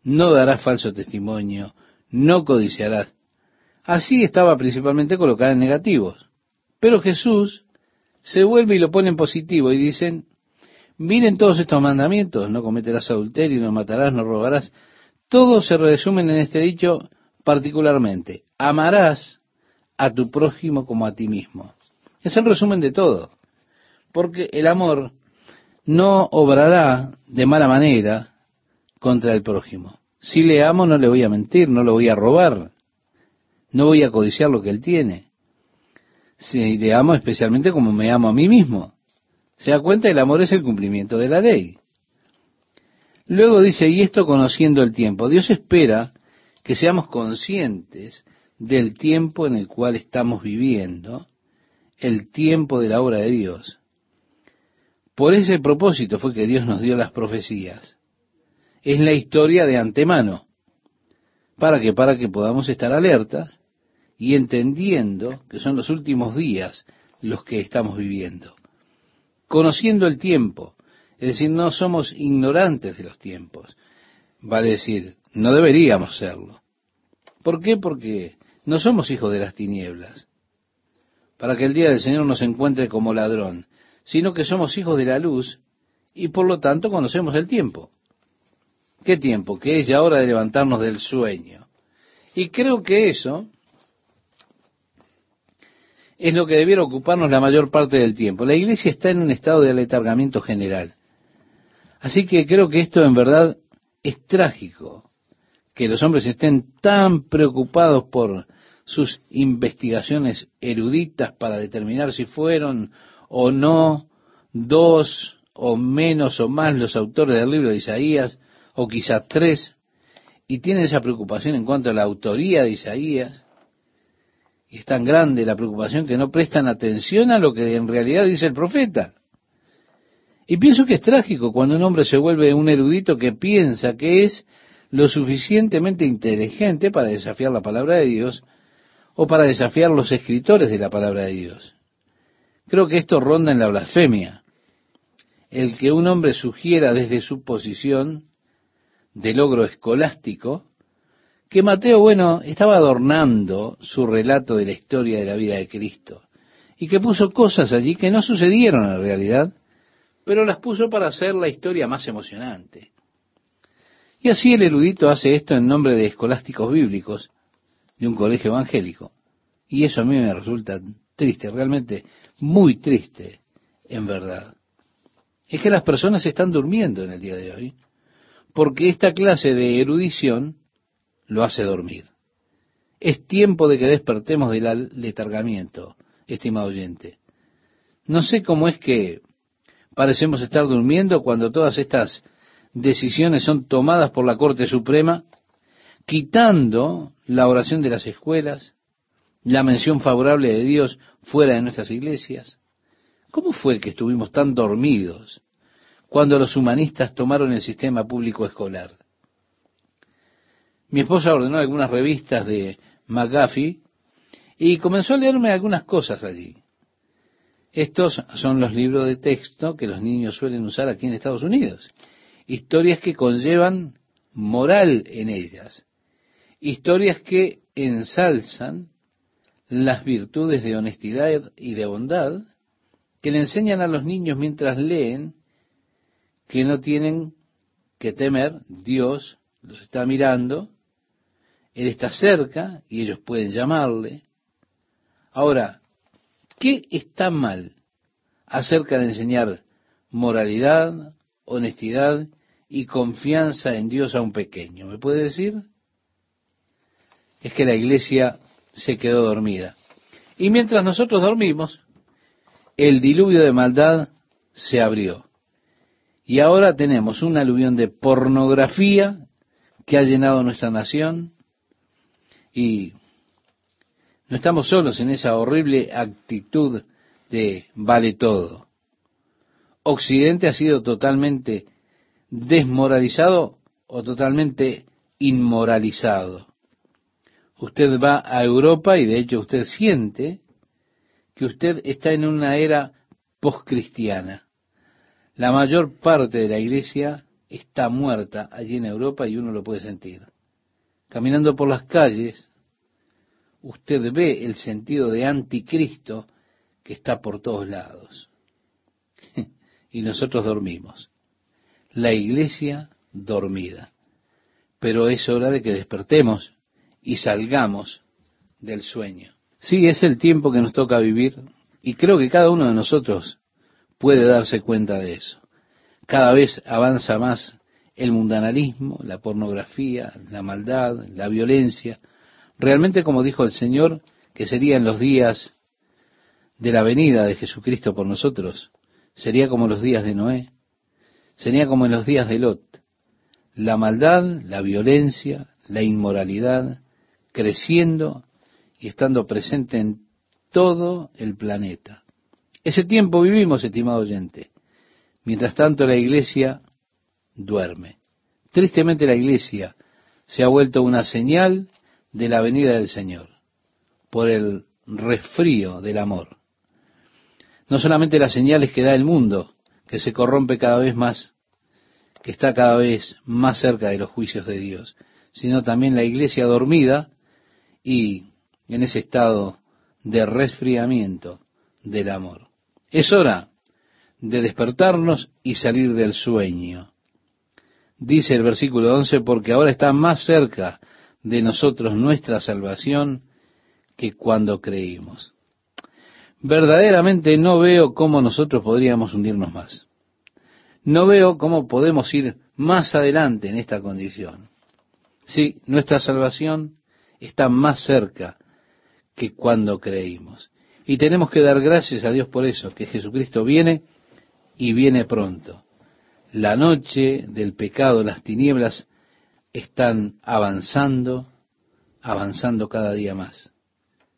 no darás falso testimonio, no codiciarás. Así estaba principalmente colocada en negativos. Pero Jesús se vuelve y lo pone en positivo y dicen, miren todos estos mandamientos, no cometerás adulterio, no matarás, no robarás, todos se resumen en este dicho particularmente. Amarás a tu prójimo como a ti mismo. Es el resumen de todo. Porque el amor no obrará de mala manera contra el prójimo. Si le amo, no le voy a mentir, no lo voy a robar, no voy a codiciar lo que él tiene. Si le amo especialmente como me amo a mí mismo. Se da cuenta, el amor es el cumplimiento de la ley. Luego dice, y esto conociendo el tiempo. Dios espera que seamos conscientes del tiempo en el cual estamos viviendo, el tiempo de la obra de Dios. Por ese propósito fue que Dios nos dio las profecías. Es la historia de antemano. ¿Para que Para que podamos estar alertas y entendiendo que son los últimos días los que estamos viviendo. Conociendo el tiempo, es decir, no somos ignorantes de los tiempos. Va a decir, no deberíamos serlo. ¿Por qué? Porque no somos hijos de las tinieblas, para que el día del Señor nos encuentre como ladrón, sino que somos hijos de la luz y por lo tanto conocemos el tiempo. ¿Qué tiempo? Que es ya hora de levantarnos del sueño. Y creo que eso es lo que debiera ocuparnos la mayor parte del tiempo. La iglesia está en un estado de aletargamiento general. Así que creo que esto en verdad es trágico, que los hombres estén tan preocupados por sus investigaciones eruditas para determinar si fueron o no dos o menos o más los autores del libro de Isaías, o quizá tres, y tienen esa preocupación en cuanto a la autoría de Isaías, y es tan grande la preocupación que no prestan atención a lo que en realidad dice el profeta. Y pienso que es trágico cuando un hombre se vuelve un erudito que piensa que es lo suficientemente inteligente para desafiar la palabra de Dios o para desafiar los escritores de la palabra de Dios. Creo que esto ronda en la blasfemia. El que un hombre sugiera desde su posición de logro escolástico que Mateo, bueno, estaba adornando su relato de la historia de la vida de Cristo y que puso cosas allí que no sucedieron en realidad, pero las puso para hacer la historia más emocionante. Y así el erudito hace esto en nombre de escolásticos bíblicos de un colegio evangélico. Y eso a mí me resulta triste, realmente muy triste, en verdad. Es que las personas están durmiendo en el día de hoy, porque esta clase de erudición lo hace dormir. Es tiempo de que despertemos del letargamiento, estimado oyente. No sé cómo es que parecemos estar durmiendo cuando todas estas decisiones son tomadas por la Corte Suprema, quitando la oración de las escuelas, la mención favorable de Dios fuera de nuestras iglesias. ¿Cómo fue que estuvimos tan dormidos cuando los humanistas tomaron el sistema público escolar? Mi esposa ordenó algunas revistas de McGuffey y comenzó a leerme algunas cosas allí. Estos son los libros de texto que los niños suelen usar aquí en Estados Unidos. Historias que conllevan moral en ellas. Historias que ensalzan las virtudes de honestidad y de bondad, que le enseñan a los niños mientras leen que no tienen que temer, Dios los está mirando, Él está cerca y ellos pueden llamarle. Ahora, ¿Qué está mal acerca de enseñar moralidad, honestidad y confianza en Dios a un pequeño? ¿Me puede decir? Es que la iglesia se quedó dormida. Y mientras nosotros dormimos, el diluvio de maldad se abrió. Y ahora tenemos un aluvión de pornografía que ha llenado nuestra nación y no estamos solos en esa horrible actitud de vale todo. Occidente ha sido totalmente desmoralizado o totalmente inmoralizado. Usted va a Europa y de hecho usted siente que usted está en una era postcristiana. La mayor parte de la iglesia está muerta allí en Europa y uno lo puede sentir. Caminando por las calles, usted ve el sentido de anticristo que está por todos lados. *laughs* y nosotros dormimos. La iglesia dormida. Pero es hora de que despertemos y salgamos del sueño. Sí, es el tiempo que nos toca vivir y creo que cada uno de nosotros puede darse cuenta de eso. Cada vez avanza más el mundanalismo, la pornografía, la maldad, la violencia. Realmente, como dijo el Señor, que sería en los días de la venida de Jesucristo por nosotros, sería como los días de Noé, sería como en los días de Lot. La maldad, la violencia, la inmoralidad, creciendo y estando presente en todo el planeta. Ese tiempo vivimos, estimado oyente. Mientras tanto la iglesia duerme. Tristemente la iglesia se ha vuelto una señal de la venida del Señor por el resfrío del amor. No solamente las señales que da el mundo, que se corrompe cada vez más, que está cada vez más cerca de los juicios de Dios, sino también la iglesia dormida y en ese estado de resfriamiento del amor. Es hora de despertarnos y salir del sueño. Dice el versículo 11, porque ahora está más cerca de nosotros nuestra salvación que cuando creímos. Verdaderamente no veo cómo nosotros podríamos hundirnos más. No veo cómo podemos ir más adelante en esta condición. Sí, nuestra salvación está más cerca que cuando creímos. Y tenemos que dar gracias a Dios por eso, que Jesucristo viene y viene pronto. La noche del pecado, las tinieblas están avanzando, avanzando cada día más.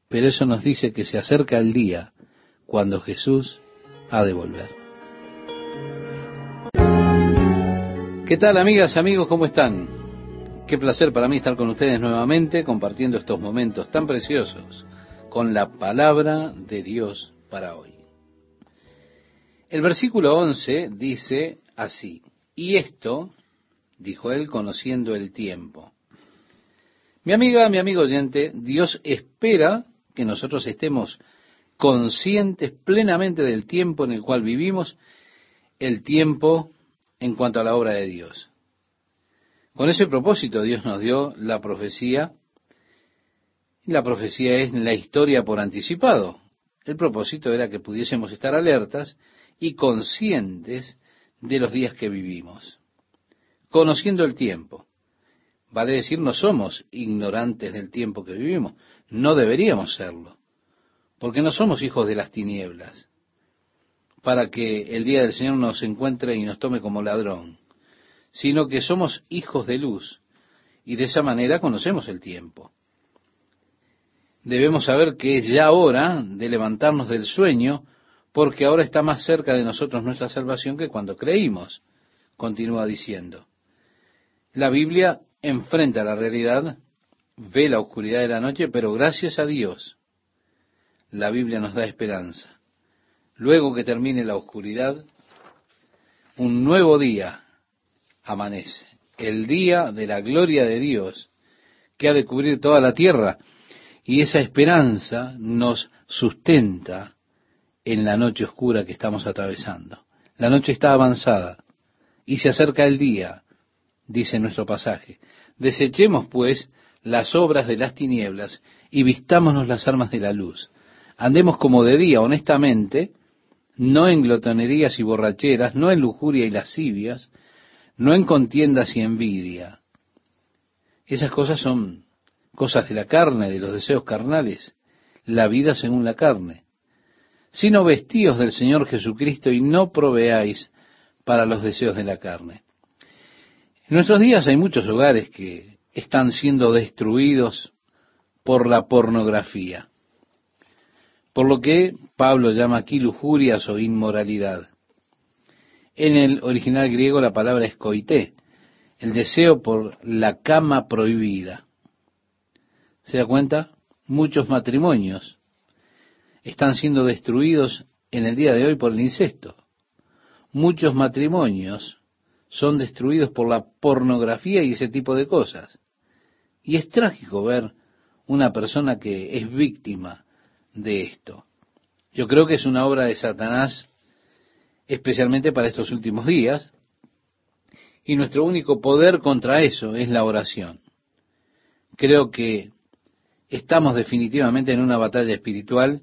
Pero eso nos dice que se acerca el día cuando Jesús ha de volver. ¿Qué tal amigas, amigos? ¿Cómo están? Qué placer para mí estar con ustedes nuevamente compartiendo estos momentos tan preciosos con la palabra de Dios para hoy. El versículo 11 dice así, y esto, dijo él, conociendo el tiempo. Mi amiga, mi amigo oyente, Dios espera que nosotros estemos conscientes plenamente del tiempo en el cual vivimos, el tiempo en cuanto a la obra de Dios. Con ese propósito Dios nos dio la profecía. La profecía es la historia por anticipado. El propósito era que pudiésemos estar alertas y conscientes de los días que vivimos, conociendo el tiempo. Vale decir, no somos ignorantes del tiempo que vivimos, no deberíamos serlo, porque no somos hijos de las tinieblas, para que el día del Señor nos encuentre y nos tome como ladrón, sino que somos hijos de luz, y de esa manera conocemos el tiempo. Debemos saber que es ya hora de levantarnos del sueño, porque ahora está más cerca de nosotros nuestra salvación que cuando creímos, continúa diciendo. La Biblia enfrenta la realidad ve la oscuridad de la noche, pero gracias a Dios, la Biblia nos da esperanza. Luego que termine la oscuridad, un nuevo día amanece, el día de la gloria de Dios, que ha de cubrir toda la tierra, y esa esperanza nos sustenta en la noche oscura que estamos atravesando. La noche está avanzada y se acerca el día, dice nuestro pasaje. Desechemos, pues, las obras de las tinieblas y vistámonos las armas de la luz. Andemos como de día, honestamente, no en glotonerías y borracheras, no en lujuria y lascivias, no en contiendas y envidia. Esas cosas son cosas de la carne, de los deseos carnales, la vida según la carne. Sino vestíos del Señor Jesucristo y no proveáis para los deseos de la carne. En nuestros días hay muchos hogares que están siendo destruidos por la pornografía. Por lo que Pablo llama aquí lujurias o inmoralidad. En el original griego la palabra es coité, el deseo por la cama prohibida. ¿Se da cuenta? Muchos matrimonios están siendo destruidos en el día de hoy por el incesto. Muchos matrimonios son destruidos por la pornografía y ese tipo de cosas. Y es trágico ver una persona que es víctima de esto. Yo creo que es una obra de Satanás, especialmente para estos últimos días, y nuestro único poder contra eso es la oración. Creo que estamos definitivamente en una batalla espiritual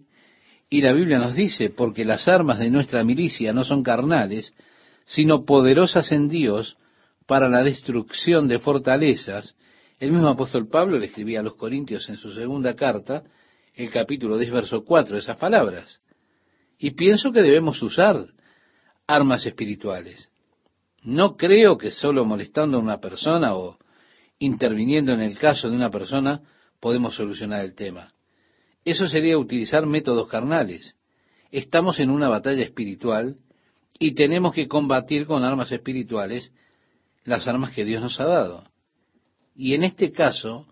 y la Biblia nos dice, porque las armas de nuestra milicia no son carnales, sino poderosas en Dios para la destrucción de fortalezas, el mismo apóstol Pablo le escribía a los Corintios en su segunda carta, el capítulo 10, verso 4, esas palabras. Y pienso que debemos usar armas espirituales. No creo que solo molestando a una persona o interviniendo en el caso de una persona podemos solucionar el tema. Eso sería utilizar métodos carnales. Estamos en una batalla espiritual y tenemos que combatir con armas espirituales las armas que Dios nos ha dado. Y en este caso,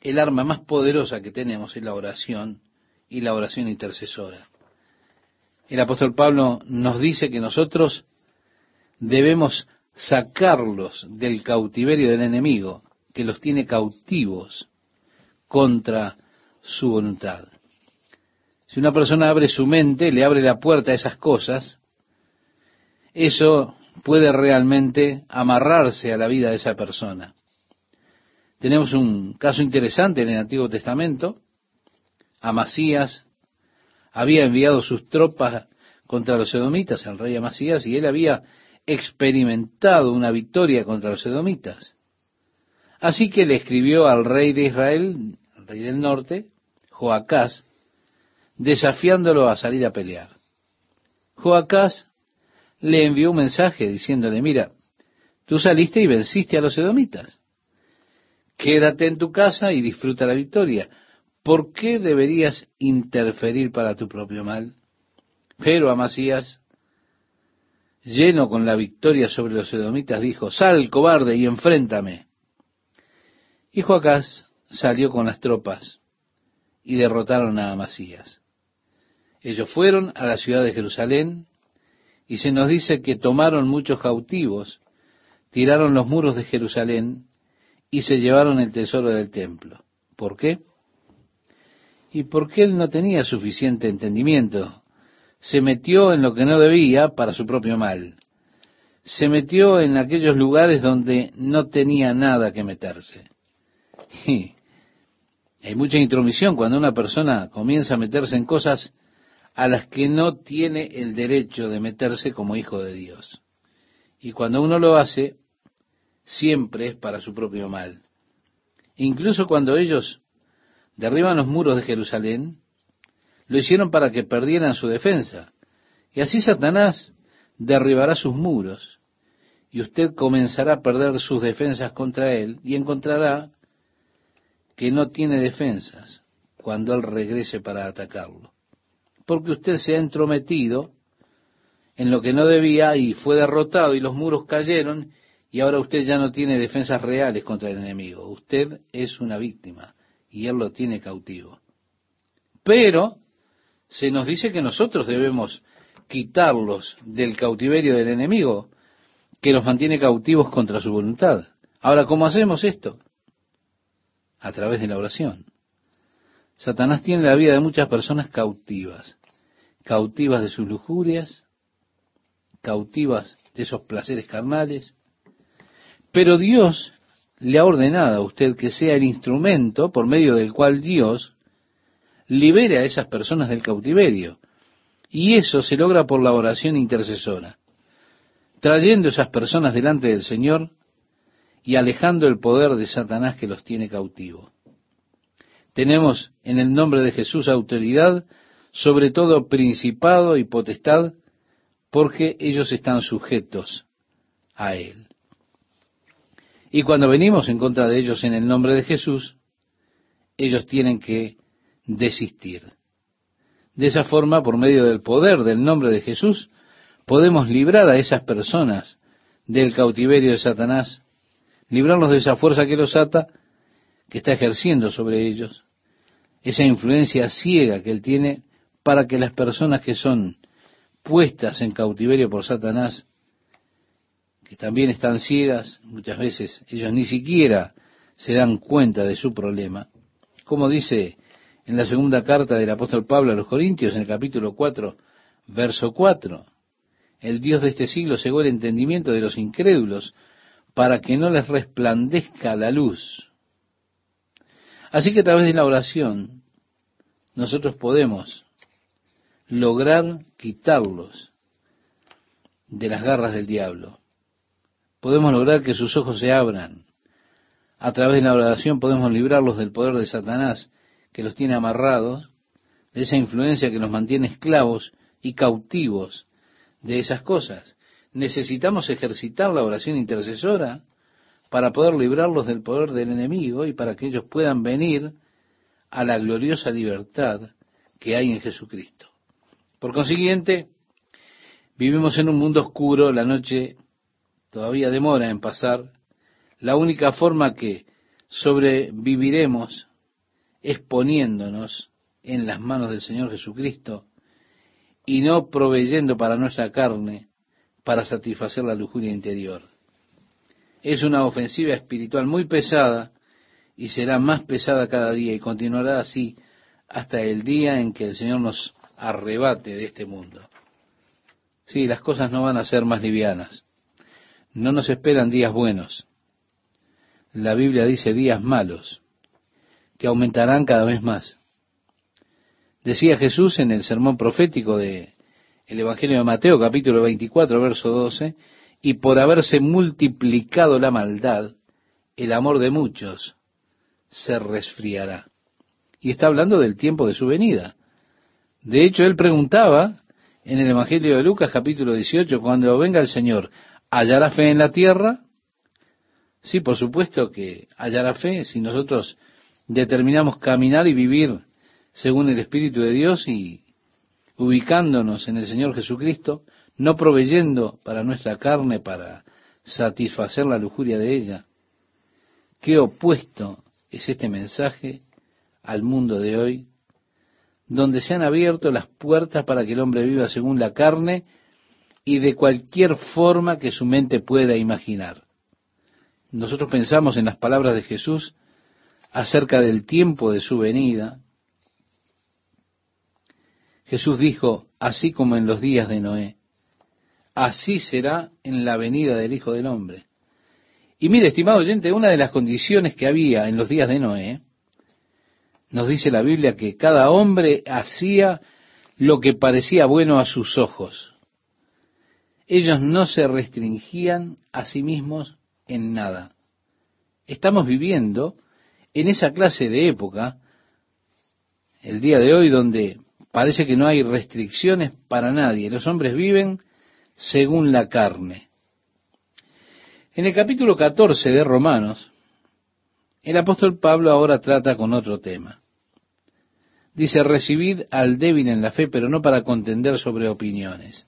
el arma más poderosa que tenemos es la oración y la oración intercesora. El apóstol Pablo nos dice que nosotros debemos sacarlos del cautiverio del enemigo, que los tiene cautivos contra su voluntad. Si una persona abre su mente, le abre la puerta a esas cosas, eso puede realmente amarrarse a la vida de esa persona. Tenemos un caso interesante en el Antiguo Testamento. Amasías había enviado sus tropas contra los edomitas, al rey Amasías, y él había experimentado una victoria contra los edomitas. Así que le escribió al rey de Israel, al rey del norte, Joacás, desafiándolo a salir a pelear. Joacás le envió un mensaje diciéndole, mira, tú saliste y venciste a los edomitas. Quédate en tu casa y disfruta la victoria. ¿Por qué deberías interferir para tu propio mal? Pero Amasías, lleno con la victoria sobre los edomitas, dijo, sal, cobarde, y enfréntame. Y Joacás salió con las tropas y derrotaron a Amasías. Ellos fueron a la ciudad de Jerusalén, y se nos dice que tomaron muchos cautivos, tiraron los muros de Jerusalén y se llevaron el tesoro del templo. ¿Por qué? Y porque él no tenía suficiente entendimiento. Se metió en lo que no debía para su propio mal. Se metió en aquellos lugares donde no tenía nada que meterse. *laughs* Hay mucha intromisión cuando una persona comienza a meterse en cosas a las que no tiene el derecho de meterse como hijo de Dios. Y cuando uno lo hace, siempre es para su propio mal. Incluso cuando ellos derriban los muros de Jerusalén, lo hicieron para que perdieran su defensa. Y así Satanás derribará sus muros, y usted comenzará a perder sus defensas contra él, y encontrará que no tiene defensas cuando él regrese para atacarlo porque usted se ha entrometido en lo que no debía y fue derrotado y los muros cayeron y ahora usted ya no tiene defensas reales contra el enemigo. Usted es una víctima y él lo tiene cautivo. Pero se nos dice que nosotros debemos quitarlos del cautiverio del enemigo que los mantiene cautivos contra su voluntad. Ahora, ¿cómo hacemos esto? A través de la oración. Satanás tiene la vida de muchas personas cautivas cautivas de sus lujurias, cautivas de esos placeres carnales, pero Dios le ha ordenado a usted que sea el instrumento por medio del cual Dios libere a esas personas del cautiverio. Y eso se logra por la oración intercesora, trayendo esas personas delante del Señor y alejando el poder de Satanás que los tiene cautivos. Tenemos en el nombre de Jesús autoridad sobre todo principado y potestad, porque ellos están sujetos a Él. Y cuando venimos en contra de ellos en el nombre de Jesús, ellos tienen que desistir. De esa forma, por medio del poder del nombre de Jesús, podemos librar a esas personas del cautiverio de Satanás, librarlos de esa fuerza que los ata, que está ejerciendo sobre ellos, esa influencia ciega que él tiene para que las personas que son puestas en cautiverio por Satanás, que también están ciegas, muchas veces ellos ni siquiera se dan cuenta de su problema, como dice en la segunda carta del apóstol Pablo a los Corintios, en el capítulo 4, verso 4, el Dios de este siglo cegó el entendimiento de los incrédulos para que no les resplandezca la luz. Así que a través de la oración nosotros podemos lograr quitarlos de las garras del diablo. podemos lograr que sus ojos se abran. A través de la oración podemos librarlos del poder de Satanás, que los tiene amarrados, de esa influencia que los mantiene esclavos y cautivos de esas cosas. Necesitamos ejercitar la oración intercesora para poder librarlos del poder del enemigo y para que ellos puedan venir a la gloriosa libertad que hay en Jesucristo. Por consiguiente, vivimos en un mundo oscuro, la noche todavía demora en pasar, la única forma que sobreviviremos es poniéndonos en las manos del Señor Jesucristo y no proveyendo para nuestra carne para satisfacer la lujuria interior. Es una ofensiva espiritual muy pesada y será más pesada cada día y continuará así hasta el día en que el Señor nos arrebate de este mundo. Sí, las cosas no van a ser más livianas. No nos esperan días buenos. La Biblia dice días malos, que aumentarán cada vez más. Decía Jesús en el sermón profético de el Evangelio de Mateo, capítulo 24, verso 12, y por haberse multiplicado la maldad, el amor de muchos se resfriará. Y está hablando del tiempo de su venida. De hecho, él preguntaba en el Evangelio de Lucas, capítulo 18, cuando venga el Señor, ¿hallará fe en la tierra? Sí, por supuesto que hallará fe si nosotros determinamos caminar y vivir según el Espíritu de Dios y ubicándonos en el Señor Jesucristo, no proveyendo para nuestra carne para satisfacer la lujuria de ella. Qué opuesto es este mensaje al mundo de hoy, donde se han abierto las puertas para que el hombre viva según la carne y de cualquier forma que su mente pueda imaginar. Nosotros pensamos en las palabras de Jesús acerca del tiempo de su venida. Jesús dijo, así como en los días de Noé, así será en la venida del Hijo del Hombre. Y mire, estimado oyente, una de las condiciones que había en los días de Noé, nos dice la Biblia que cada hombre hacía lo que parecía bueno a sus ojos. Ellos no se restringían a sí mismos en nada. Estamos viviendo en esa clase de época, el día de hoy, donde parece que no hay restricciones para nadie. Los hombres viven según la carne. En el capítulo 14 de Romanos, el apóstol Pablo ahora trata con otro tema. Dice, recibid al débil en la fe, pero no para contender sobre opiniones.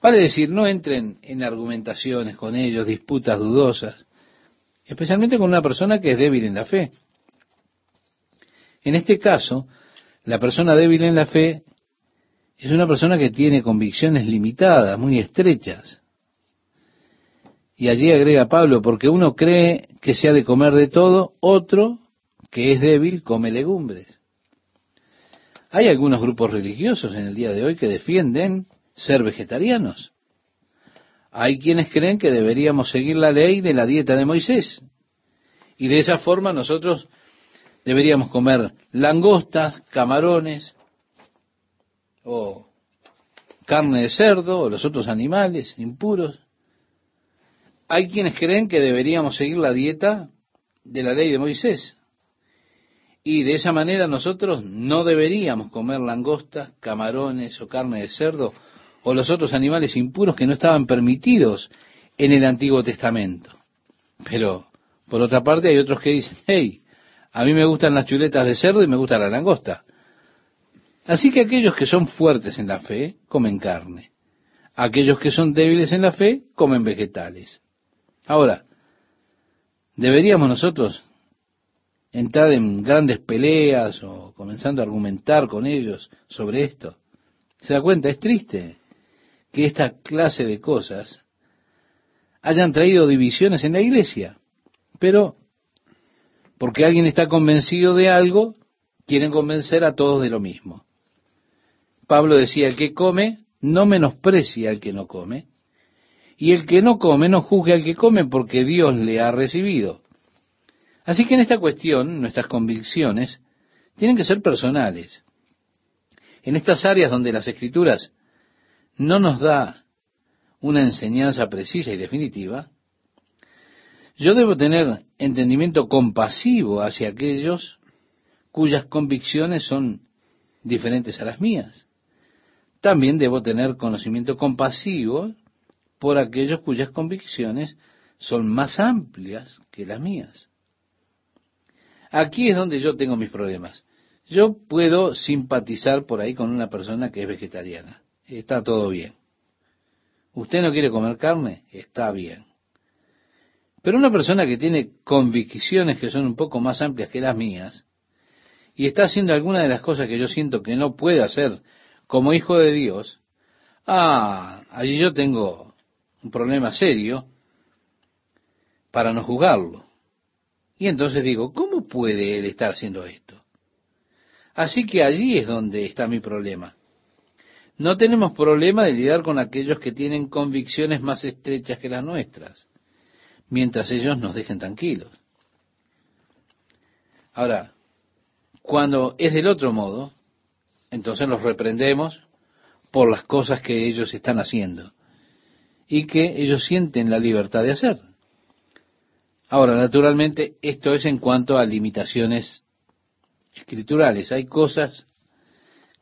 Vale decir, no entren en argumentaciones con ellos, disputas dudosas, especialmente con una persona que es débil en la fe. En este caso, la persona débil en la fe es una persona que tiene convicciones limitadas, muy estrechas. Y allí agrega Pablo, porque uno cree que se ha de comer de todo, otro, que es débil, come legumbres. Hay algunos grupos religiosos en el día de hoy que defienden ser vegetarianos. Hay quienes creen que deberíamos seguir la ley de la dieta de Moisés. Y de esa forma nosotros deberíamos comer langostas, camarones, o carne de cerdo, o los otros animales impuros. Hay quienes creen que deberíamos seguir la dieta de la ley de Moisés. Y de esa manera nosotros no deberíamos comer langostas, camarones o carne de cerdo o los otros animales impuros que no estaban permitidos en el Antiguo Testamento. Pero, por otra parte, hay otros que dicen, hey, a mí me gustan las chuletas de cerdo y me gusta la langosta. Así que aquellos que son fuertes en la fe comen carne. Aquellos que son débiles en la fe comen vegetales. Ahora, ¿deberíamos nosotros entrar en grandes peleas o comenzando a argumentar con ellos sobre esto? ¿Se da cuenta? Es triste que esta clase de cosas hayan traído divisiones en la iglesia. Pero, porque alguien está convencido de algo, quieren convencer a todos de lo mismo. Pablo decía, el que come no menosprecia al que no come, y el que no come no juzgue al que come porque Dios le ha recibido. Así que en esta cuestión, nuestras convicciones tienen que ser personales. En estas áreas donde las escrituras no nos da una enseñanza precisa y definitiva, Yo debo tener entendimiento compasivo hacia aquellos cuyas convicciones son diferentes a las mías. También debo tener conocimiento compasivo por aquellos cuyas convicciones son más amplias que las mías. Aquí es donde yo tengo mis problemas. Yo puedo simpatizar por ahí con una persona que es vegetariana. Está todo bien. ¿Usted no quiere comer carne? Está bien. Pero una persona que tiene convicciones que son un poco más amplias que las mías, y está haciendo alguna de las cosas que yo siento que no puede hacer como hijo de Dios, ah, allí yo tengo un problema serio para no juzgarlo. Y entonces digo, ¿cómo puede él estar haciendo esto? Así que allí es donde está mi problema. No tenemos problema de lidiar con aquellos que tienen convicciones más estrechas que las nuestras, mientras ellos nos dejen tranquilos. Ahora, cuando es del otro modo, entonces los reprendemos por las cosas que ellos están haciendo y que ellos sienten la libertad de hacer. Ahora, naturalmente, esto es en cuanto a limitaciones escriturales. Hay cosas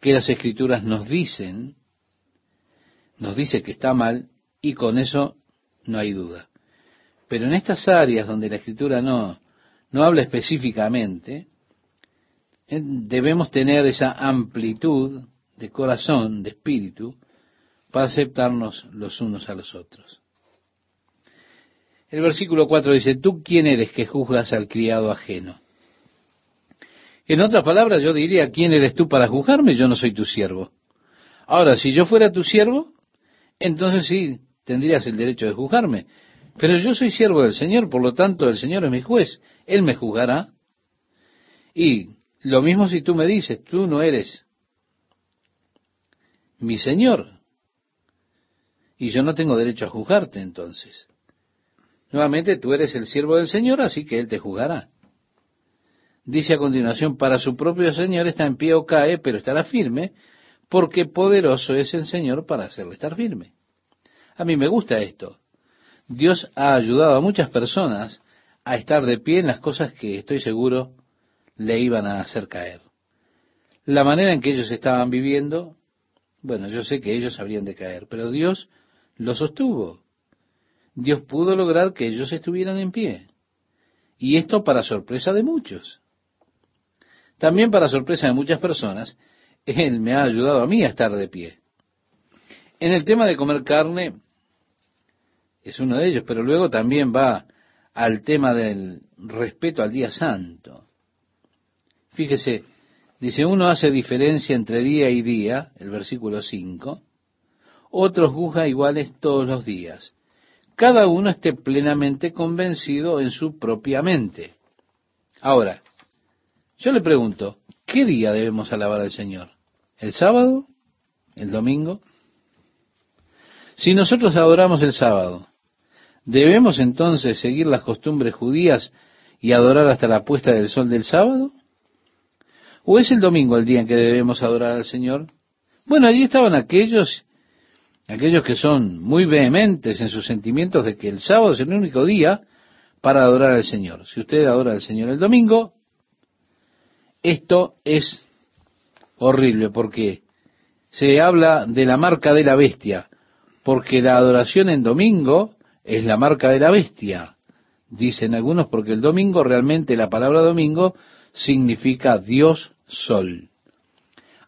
que las escrituras nos dicen, nos dice que está mal, y con eso no hay duda. Pero en estas áreas donde la escritura no, no habla específicamente, eh, debemos tener esa amplitud de corazón, de espíritu, para aceptarnos los unos a los otros. El versículo 4 dice, ¿tú quién eres que juzgas al criado ajeno? En otras palabras, yo diría, ¿quién eres tú para juzgarme? Yo no soy tu siervo. Ahora, si yo fuera tu siervo, entonces sí, tendrías el derecho de juzgarme. Pero yo soy siervo del Señor, por lo tanto el Señor es mi juez. Él me juzgará. Y lo mismo si tú me dices, tú no eres mi Señor. Y yo no tengo derecho a juzgarte entonces. Nuevamente tú eres el siervo del Señor, así que Él te juzgará. Dice a continuación, para su propio Señor está en pie o cae, pero estará firme, porque poderoso es el Señor para hacerle estar firme. A mí me gusta esto. Dios ha ayudado a muchas personas a estar de pie en las cosas que estoy seguro le iban a hacer caer. La manera en que ellos estaban viviendo, bueno, yo sé que ellos habrían de caer, pero Dios lo sostuvo. Dios pudo lograr que ellos estuvieran en pie. Y esto para sorpresa de muchos. También para sorpresa de muchas personas, Él me ha ayudado a mí a estar de pie. En el tema de comer carne, es uno de ellos, pero luego también va al tema del respeto al día santo. Fíjese, dice, uno hace diferencia entre día y día, el versículo 5, otros juzga iguales todos los días. Cada uno esté plenamente convencido en su propia mente. Ahora, yo le pregunto, ¿qué día debemos alabar al Señor? ¿El sábado? ¿El domingo? Si nosotros adoramos el sábado, ¿debemos entonces seguir las costumbres judías y adorar hasta la puesta del sol del sábado? ¿O es el domingo el día en que debemos adorar al Señor? Bueno, allí estaban aquellos, aquellos que son muy vehementes en sus sentimientos de que el sábado es el único día para adorar al Señor. Si usted adora al Señor el domingo, esto es horrible porque se habla de la marca de la bestia, porque la adoración en domingo es la marca de la bestia. Dicen algunos porque el domingo realmente la palabra domingo significa Dios sol.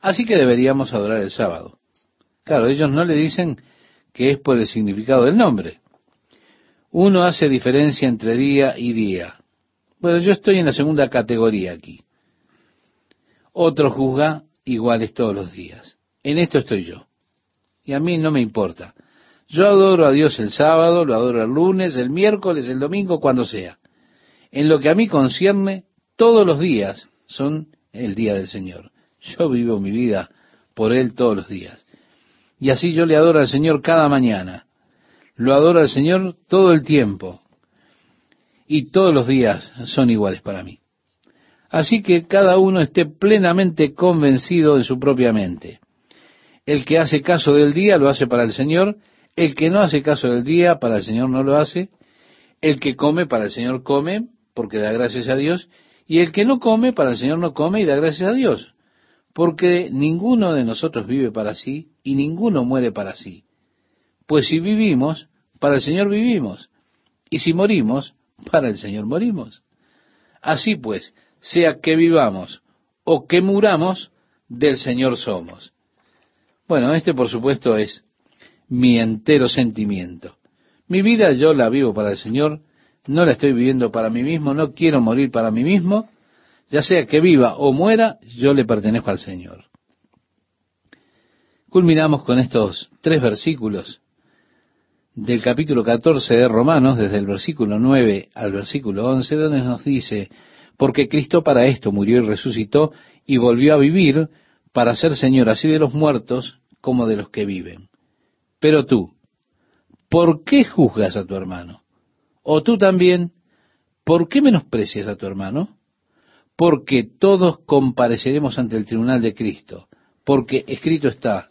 Así que deberíamos adorar el sábado. Claro, ellos no le dicen que es por el significado del nombre. Uno hace diferencia entre día y día. Bueno, yo estoy en la segunda categoría aquí. Otro juzga iguales todos los días. En esto estoy yo. Y a mí no me importa. Yo adoro a Dios el sábado, lo adoro el lunes, el miércoles, el domingo, cuando sea. En lo que a mí concierne, todos los días son el día del Señor. Yo vivo mi vida por Él todos los días. Y así yo le adoro al Señor cada mañana. Lo adoro al Señor todo el tiempo. Y todos los días son iguales para mí. Así que cada uno esté plenamente convencido de su propia mente. El que hace caso del día lo hace para el Señor, el que no hace caso del día para el Señor no lo hace, El que come para el Señor come porque da gracias a Dios, y el que no come para el Señor no come y da gracias a Dios, porque ninguno de nosotros vive para sí y ninguno muere para sí. Pues si vivimos, para el Señor vivimos, y si morimos, para el Señor morimos. Así pues, sea que vivamos o que muramos, del Señor somos. Bueno, este por supuesto es mi entero sentimiento. Mi vida yo la vivo para el Señor, no la estoy viviendo para mí mismo, no quiero morir para mí mismo, ya sea que viva o muera, yo le pertenezco al Señor. Culminamos con estos tres versículos del capítulo 14 de Romanos, desde el versículo 9 al versículo 11, donde nos dice, porque Cristo para esto murió y resucitó y volvió a vivir para ser Señor así de los muertos como de los que viven. Pero tú, ¿por qué juzgas a tu hermano? O tú también, ¿por qué menosprecias a tu hermano? porque todos compareceremos ante el tribunal de Cristo, porque escrito está,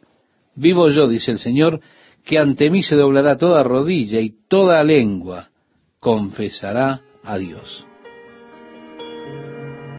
vivo yo, dice el Señor, que ante mí se doblará toda rodilla y toda lengua confesará a Dios.